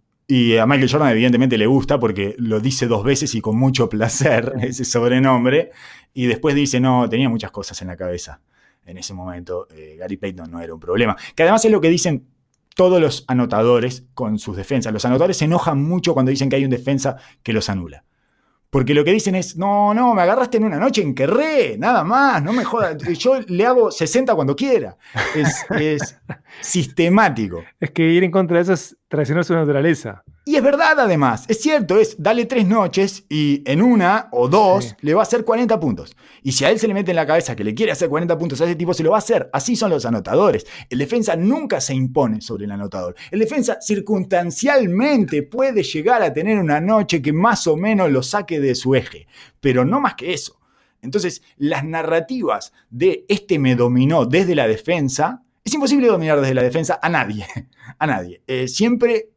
a Michael Jordan, evidentemente, le gusta porque lo dice dos veces y con mucho placer ese sobrenombre. Y después dice: No, tenía muchas cosas en la cabeza en ese momento. Eh, Gary Payton no era un problema. Que además es lo que dicen todos los anotadores con sus defensas. Los anotadores se enojan mucho cuando dicen que hay un defensa que los anula. Porque lo que dicen es, no, no, me agarraste en una noche en que re, nada más, no me jodas. Yo le hago 60 cuando quiera. Es, (laughs) sistemático. Es que ir en contra de eso es traicionar su naturaleza. Y es verdad además, es cierto, es dale tres noches y en una o dos le va a hacer 40 puntos. Y si a él se le mete en la cabeza que le quiere hacer 40 puntos a ese tipo, se lo va a hacer. Así son los anotadores. El defensa nunca se impone sobre el anotador. El defensa circunstancialmente puede llegar a tener una noche que más o menos lo saque de su eje, pero no más que eso. Entonces, las narrativas de este me dominó desde la defensa, es imposible dominar desde la defensa a nadie, (laughs) a nadie. Eh, siempre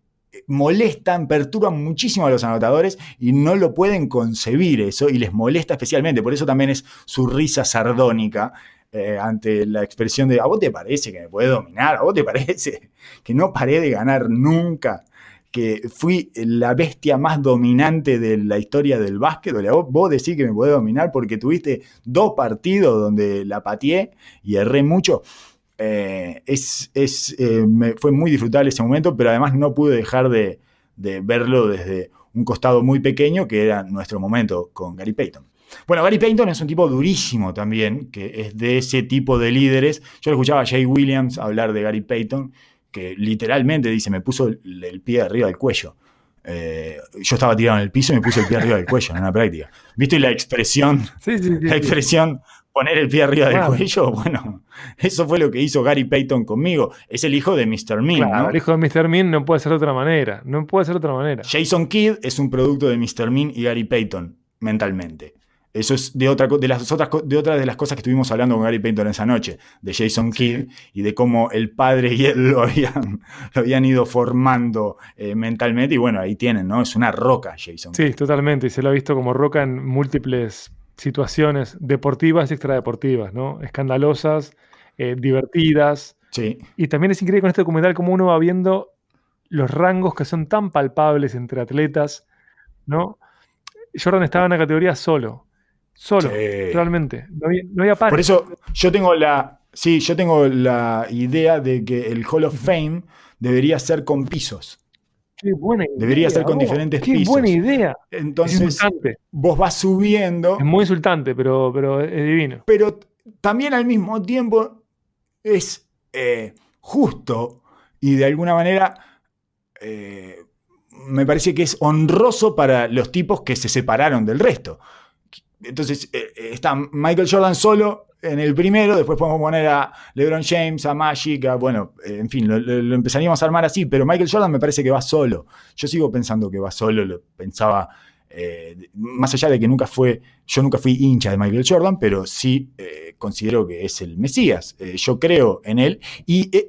molestan, perturban muchísimo a los anotadores y no lo pueden concebir eso y les molesta especialmente. Por eso también es su risa sardónica eh, ante la expresión de, ¿a vos te parece que me puede dominar? ¿A vos te parece que no paré de ganar nunca? que fui la bestia más dominante de la historia del básquet. Vos, vos decís que me puede dominar porque tuviste dos partidos donde la pateé y erré mucho. Eh, es, eh, fue muy disfrutable ese momento, pero además no pude dejar de, verlo desde un costado muy pequeño, que era nuestro momento con Gary Payton. Bueno, Gary Payton es un tipo durísimo también, que es de ese tipo de líderes. Yo lo escuchaba a Jay Williams hablar de Gary Payton, que literalmente dice, me puso el, pie arriba del cuello. Eh, yo estaba tirado en el piso y me puse el pie arriba del cuello en una práctica. ¿Viste la expresión? la expresión poner el pie arriba del cuello, (laughs) bueno, eso fue lo que hizo Gary Payton conmigo. Es el hijo de Mr. Mean. Claro, el hijo de Mr. Mean no puede ser de otra manera. No puede ser de otra manera. Jason Kidd es un producto de Mr. Mean y Gary Payton, mentalmente. Eso es de otra de las otras de otras de las cosas que estuvimos hablando con Gary Payton esa noche, de Jason Kidd y de cómo el padre y él (laughs) lo habían, lo habían ido formando eh, mentalmente. Y bueno, ahí tienen, ¿no? Es una roca, Jason. Sí, totalmente. Y se lo ha visto como roca en múltiples situaciones deportivas y extradeportivas, ¿no? Escandalosas, eh, divertidas. Sí. Y también es increíble con este documental cómo uno va viendo los rangos que son tan palpables entre atletas, ¿no? Jordan estaba en la categoría solo. Solo, realmente. No había, Por eso yo tengo la. Sí, yo tengo la idea de que el Hall of Fame debería ser con pisos. Debería ser con diferentes qué buena idea. Entonces, vos vas subiendo. Es muy insultante, pero, pero es divino. Pero también al mismo tiempo es eh, justo y de alguna manera eh, me parece que es honroso para los tipos que se separaron del resto. Entonces eh, está Michael Jordan solo en el primero, después podemos poner a LeBron James, a Magic, a, bueno, eh, en fin, lo, empezaríamos a armar así, pero Michael Jordan me parece que va solo. Yo sigo pensando que va solo, lo pensaba, eh, más allá de que nunca fue, yo nunca fui hincha de Michael Jordan, pero sí eh, considero que es el Mesías. yo creo en él y el,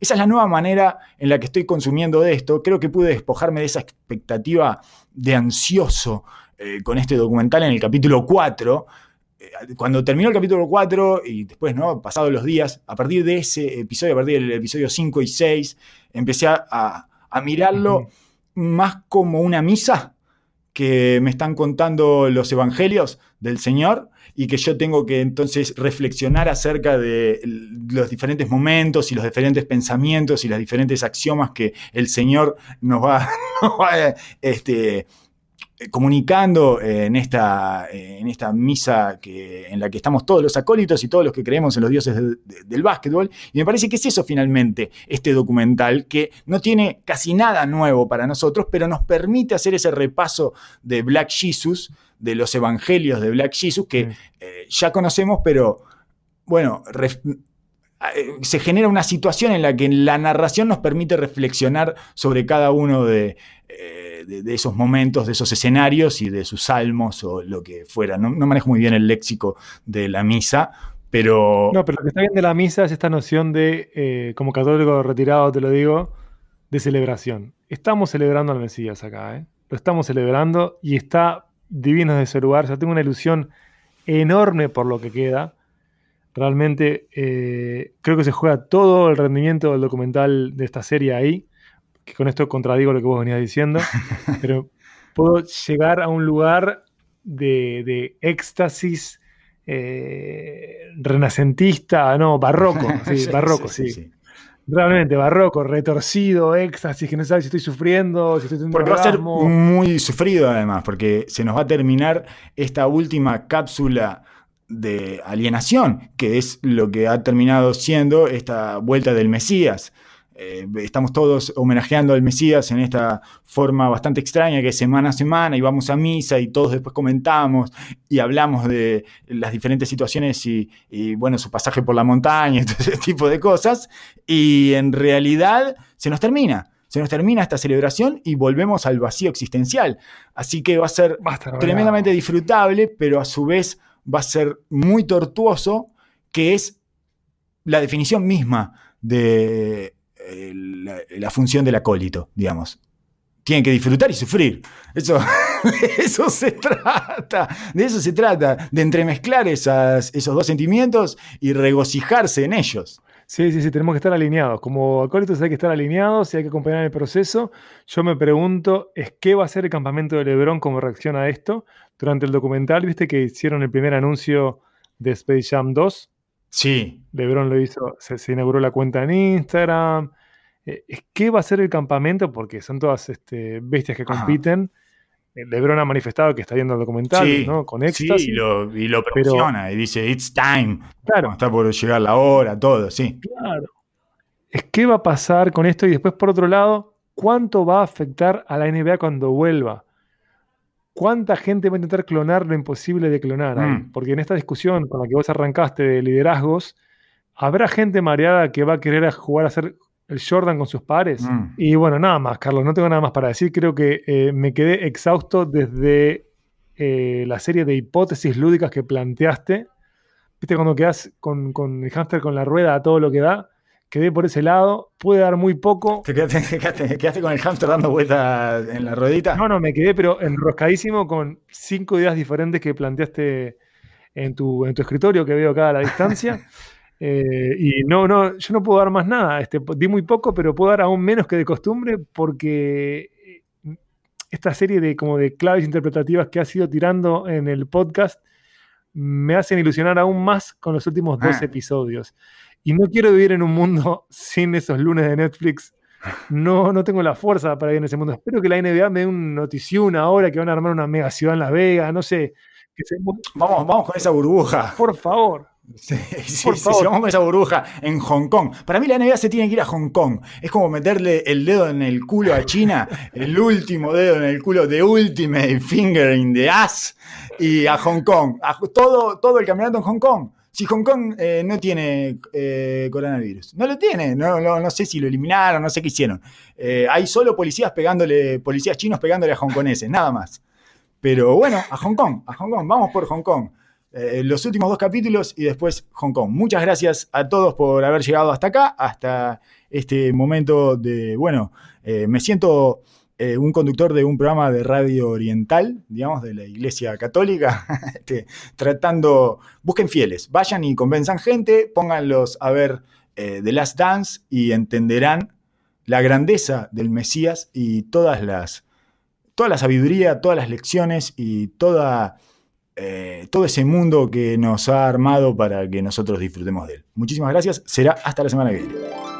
esa es la nueva manera en la que estoy consumiendo de esto. Creo que pude despojarme de esa expectativa de ansioso con este documental en el capítulo 4 cuando terminó el capítulo 4 y después, ¿no? Pasados los días, a partir de ese episodio, a partir del episodio 5 y 6, empecé a, mirarlo más como una misa que me están contando los evangelios del Señor y que yo tengo que entonces reflexionar acerca de los diferentes momentos y los diferentes pensamientos y las diferentes axiomas que el Señor nos va, (laughs) este, comunicando en esta, en esta misa que, en la que estamos todos los acólitos y todos los que creemos en los dioses del básquetbol. Y me parece que es eso finalmente, este documental, que no tiene casi nada nuevo para nosotros, pero nos permite hacer ese repaso de Black Jesus, de los evangelios de Black Jesus, que eh, ya conocemos, pero bueno, eh, se genera una situación en la que la narración nos permite reflexionar sobre cada uno de, eh, esos momentos, de esos escenarios y de sus salmos o lo que fuera. No, manejo muy bien el léxico de la misa, pero... No, pero lo que está bien de la misa es esta noción de, eh, como católico retirado te lo digo, de celebración. Estamos celebrando al Mesías acá, Lo estamos celebrando y está divino desde ese lugar. Yo tengo una ilusión enorme por lo que queda Realmente eh, creo que se juega todo el rendimiento del documental de esta serie ahí, que con esto contradigo lo que vos venías diciendo, (laughs) pero puedo llegar a un lugar de, éxtasis eh, renacentista, no, barroco, (laughs) sí, barroco, sí. Realmente, barroco, retorcido, éxtasis, que no sabes si estoy sufriendo, si estoy teniendo Porque va a ser muy sufrido además, porque se nos va a terminar esta última cápsula de alienación, que es lo que ha terminado siendo esta vuelta del Mesías. Eh, estamos todos homenajeando al Mesías en esta forma bastante extraña, que es semana a semana y vamos a misa y todos después comentamos y hablamos de las diferentes situaciones y, bueno, su pasaje por la montaña y todo ese tipo de cosas. Y en realidad se nos termina. Se nos termina esta celebración y volvemos al vacío existencial. Así que va a ser tremendamente disfrutable, pero a su vez va a ser muy tortuoso, que es la definición misma de la, función del acólito, digamos. Tienen que disfrutar y sufrir. Eso, (laughs) eso se trata. De eso se trata. De entremezclar esos dos sentimientos y regocijarse en ellos. Sí, sí, sí, tenemos que estar alineados. Como acólitos hay que estar alineados y hay que acompañar el proceso. Yo me pregunto, ¿es qué va a ser el campamento de Lebron como reacción a esto? Durante el documental, viste que hicieron el primer anuncio de Space Jam 2. Sí. Lebron lo hizo, se, inauguró la cuenta en Instagram. Eh, ¿Qué va a ser el campamento? Porque son todas este, bestias que compiten. Eh, Lebron ha manifestado que está viendo el documental, ¿no? Con éxtasis. Sí, y lo, y promociona y dice, it's time. Claro. Está por llegar la hora, todo, sí. Claro. Es qué va a pasar con esto y después, por otro lado, ¿cuánto va a afectar a la NBA cuando vuelva? ¿Cuánta gente va a intentar clonar lo imposible de clonar? Mm. Porque en esta discusión con la que vos arrancaste de liderazgos, habrá gente mareada que va a querer jugar a ser el Jordan con sus pares. Mm. Y bueno, nada más, Carlos, no tengo nada más para decir. Creo que eh, me quedé exhausto desde eh, la serie de hipótesis lúdicas que planteaste. Viste, cuando quedas con, con el hámster con la rueda a todo lo que da, quedé por ese lado. Puede dar muy poco. ¿Te quedaste, (laughs) con el hámster dando vueltas en la ruedita? No, no, me quedé, pero enroscadísimo con cinco ideas diferentes que planteaste en tu, en tu escritorio que veo acá a la distancia. (laughs) Eh, y no, no, yo no puedo dar más nada. Este, di muy poco, pero puedo dar aún menos que de costumbre porque eh, esta serie de, como de claves interpretativas que ha sido tirando en el podcast me hacen ilusionar aún más con los últimos dos ah. episodios. Y no quiero vivir en un mundo (laughs) sin esos lunes de Netflix. No, no tengo la fuerza para vivir en ese mundo. Espero que la NBA me dé un notición ahora que van a armar una mega ciudad en Las Vegas, no sé. Vamos, vamos con esa burbuja. Por favor. Sí, sí, sí, vamos con esa burbuja en Hong Kong. Para mí la NBA se tiene que ir a Hong Kong. Es como meterle el dedo en el culo a China, (laughs) el último dedo en el culo, de ultimate finger in the ass, y a Hong Kong. todo, todo el campeonato en Hong Kong. Si Hong Kong eh, no tiene eh, coronavirus, no lo tiene, no, sé si lo eliminaron, no sé qué hicieron. Eh, hay solo policías pegándole, policías chinos pegándole a hongkoneses, nada más. Pero bueno, a Hong Kong, a Hong Kong, vamos por Hong Kong. Los últimos dos capítulos y después Hong Kong. Muchas gracias a todos por haber llegado hasta acá, hasta este momento de, bueno, me siento eh, un conductor de un programa de radio oriental, digamos, de la Iglesia Católica, (laughs) este, tratando, busquen fieles, vayan y convenzan gente, pónganlos a ver The Last Dance y entenderán la grandeza del Mesías y todas las, toda la sabiduría, todas las lecciones y toda eh, todo ese mundo que nos ha armado para que nosotros disfrutemos de él. Muchísimas gracias. Será hasta la semana que viene.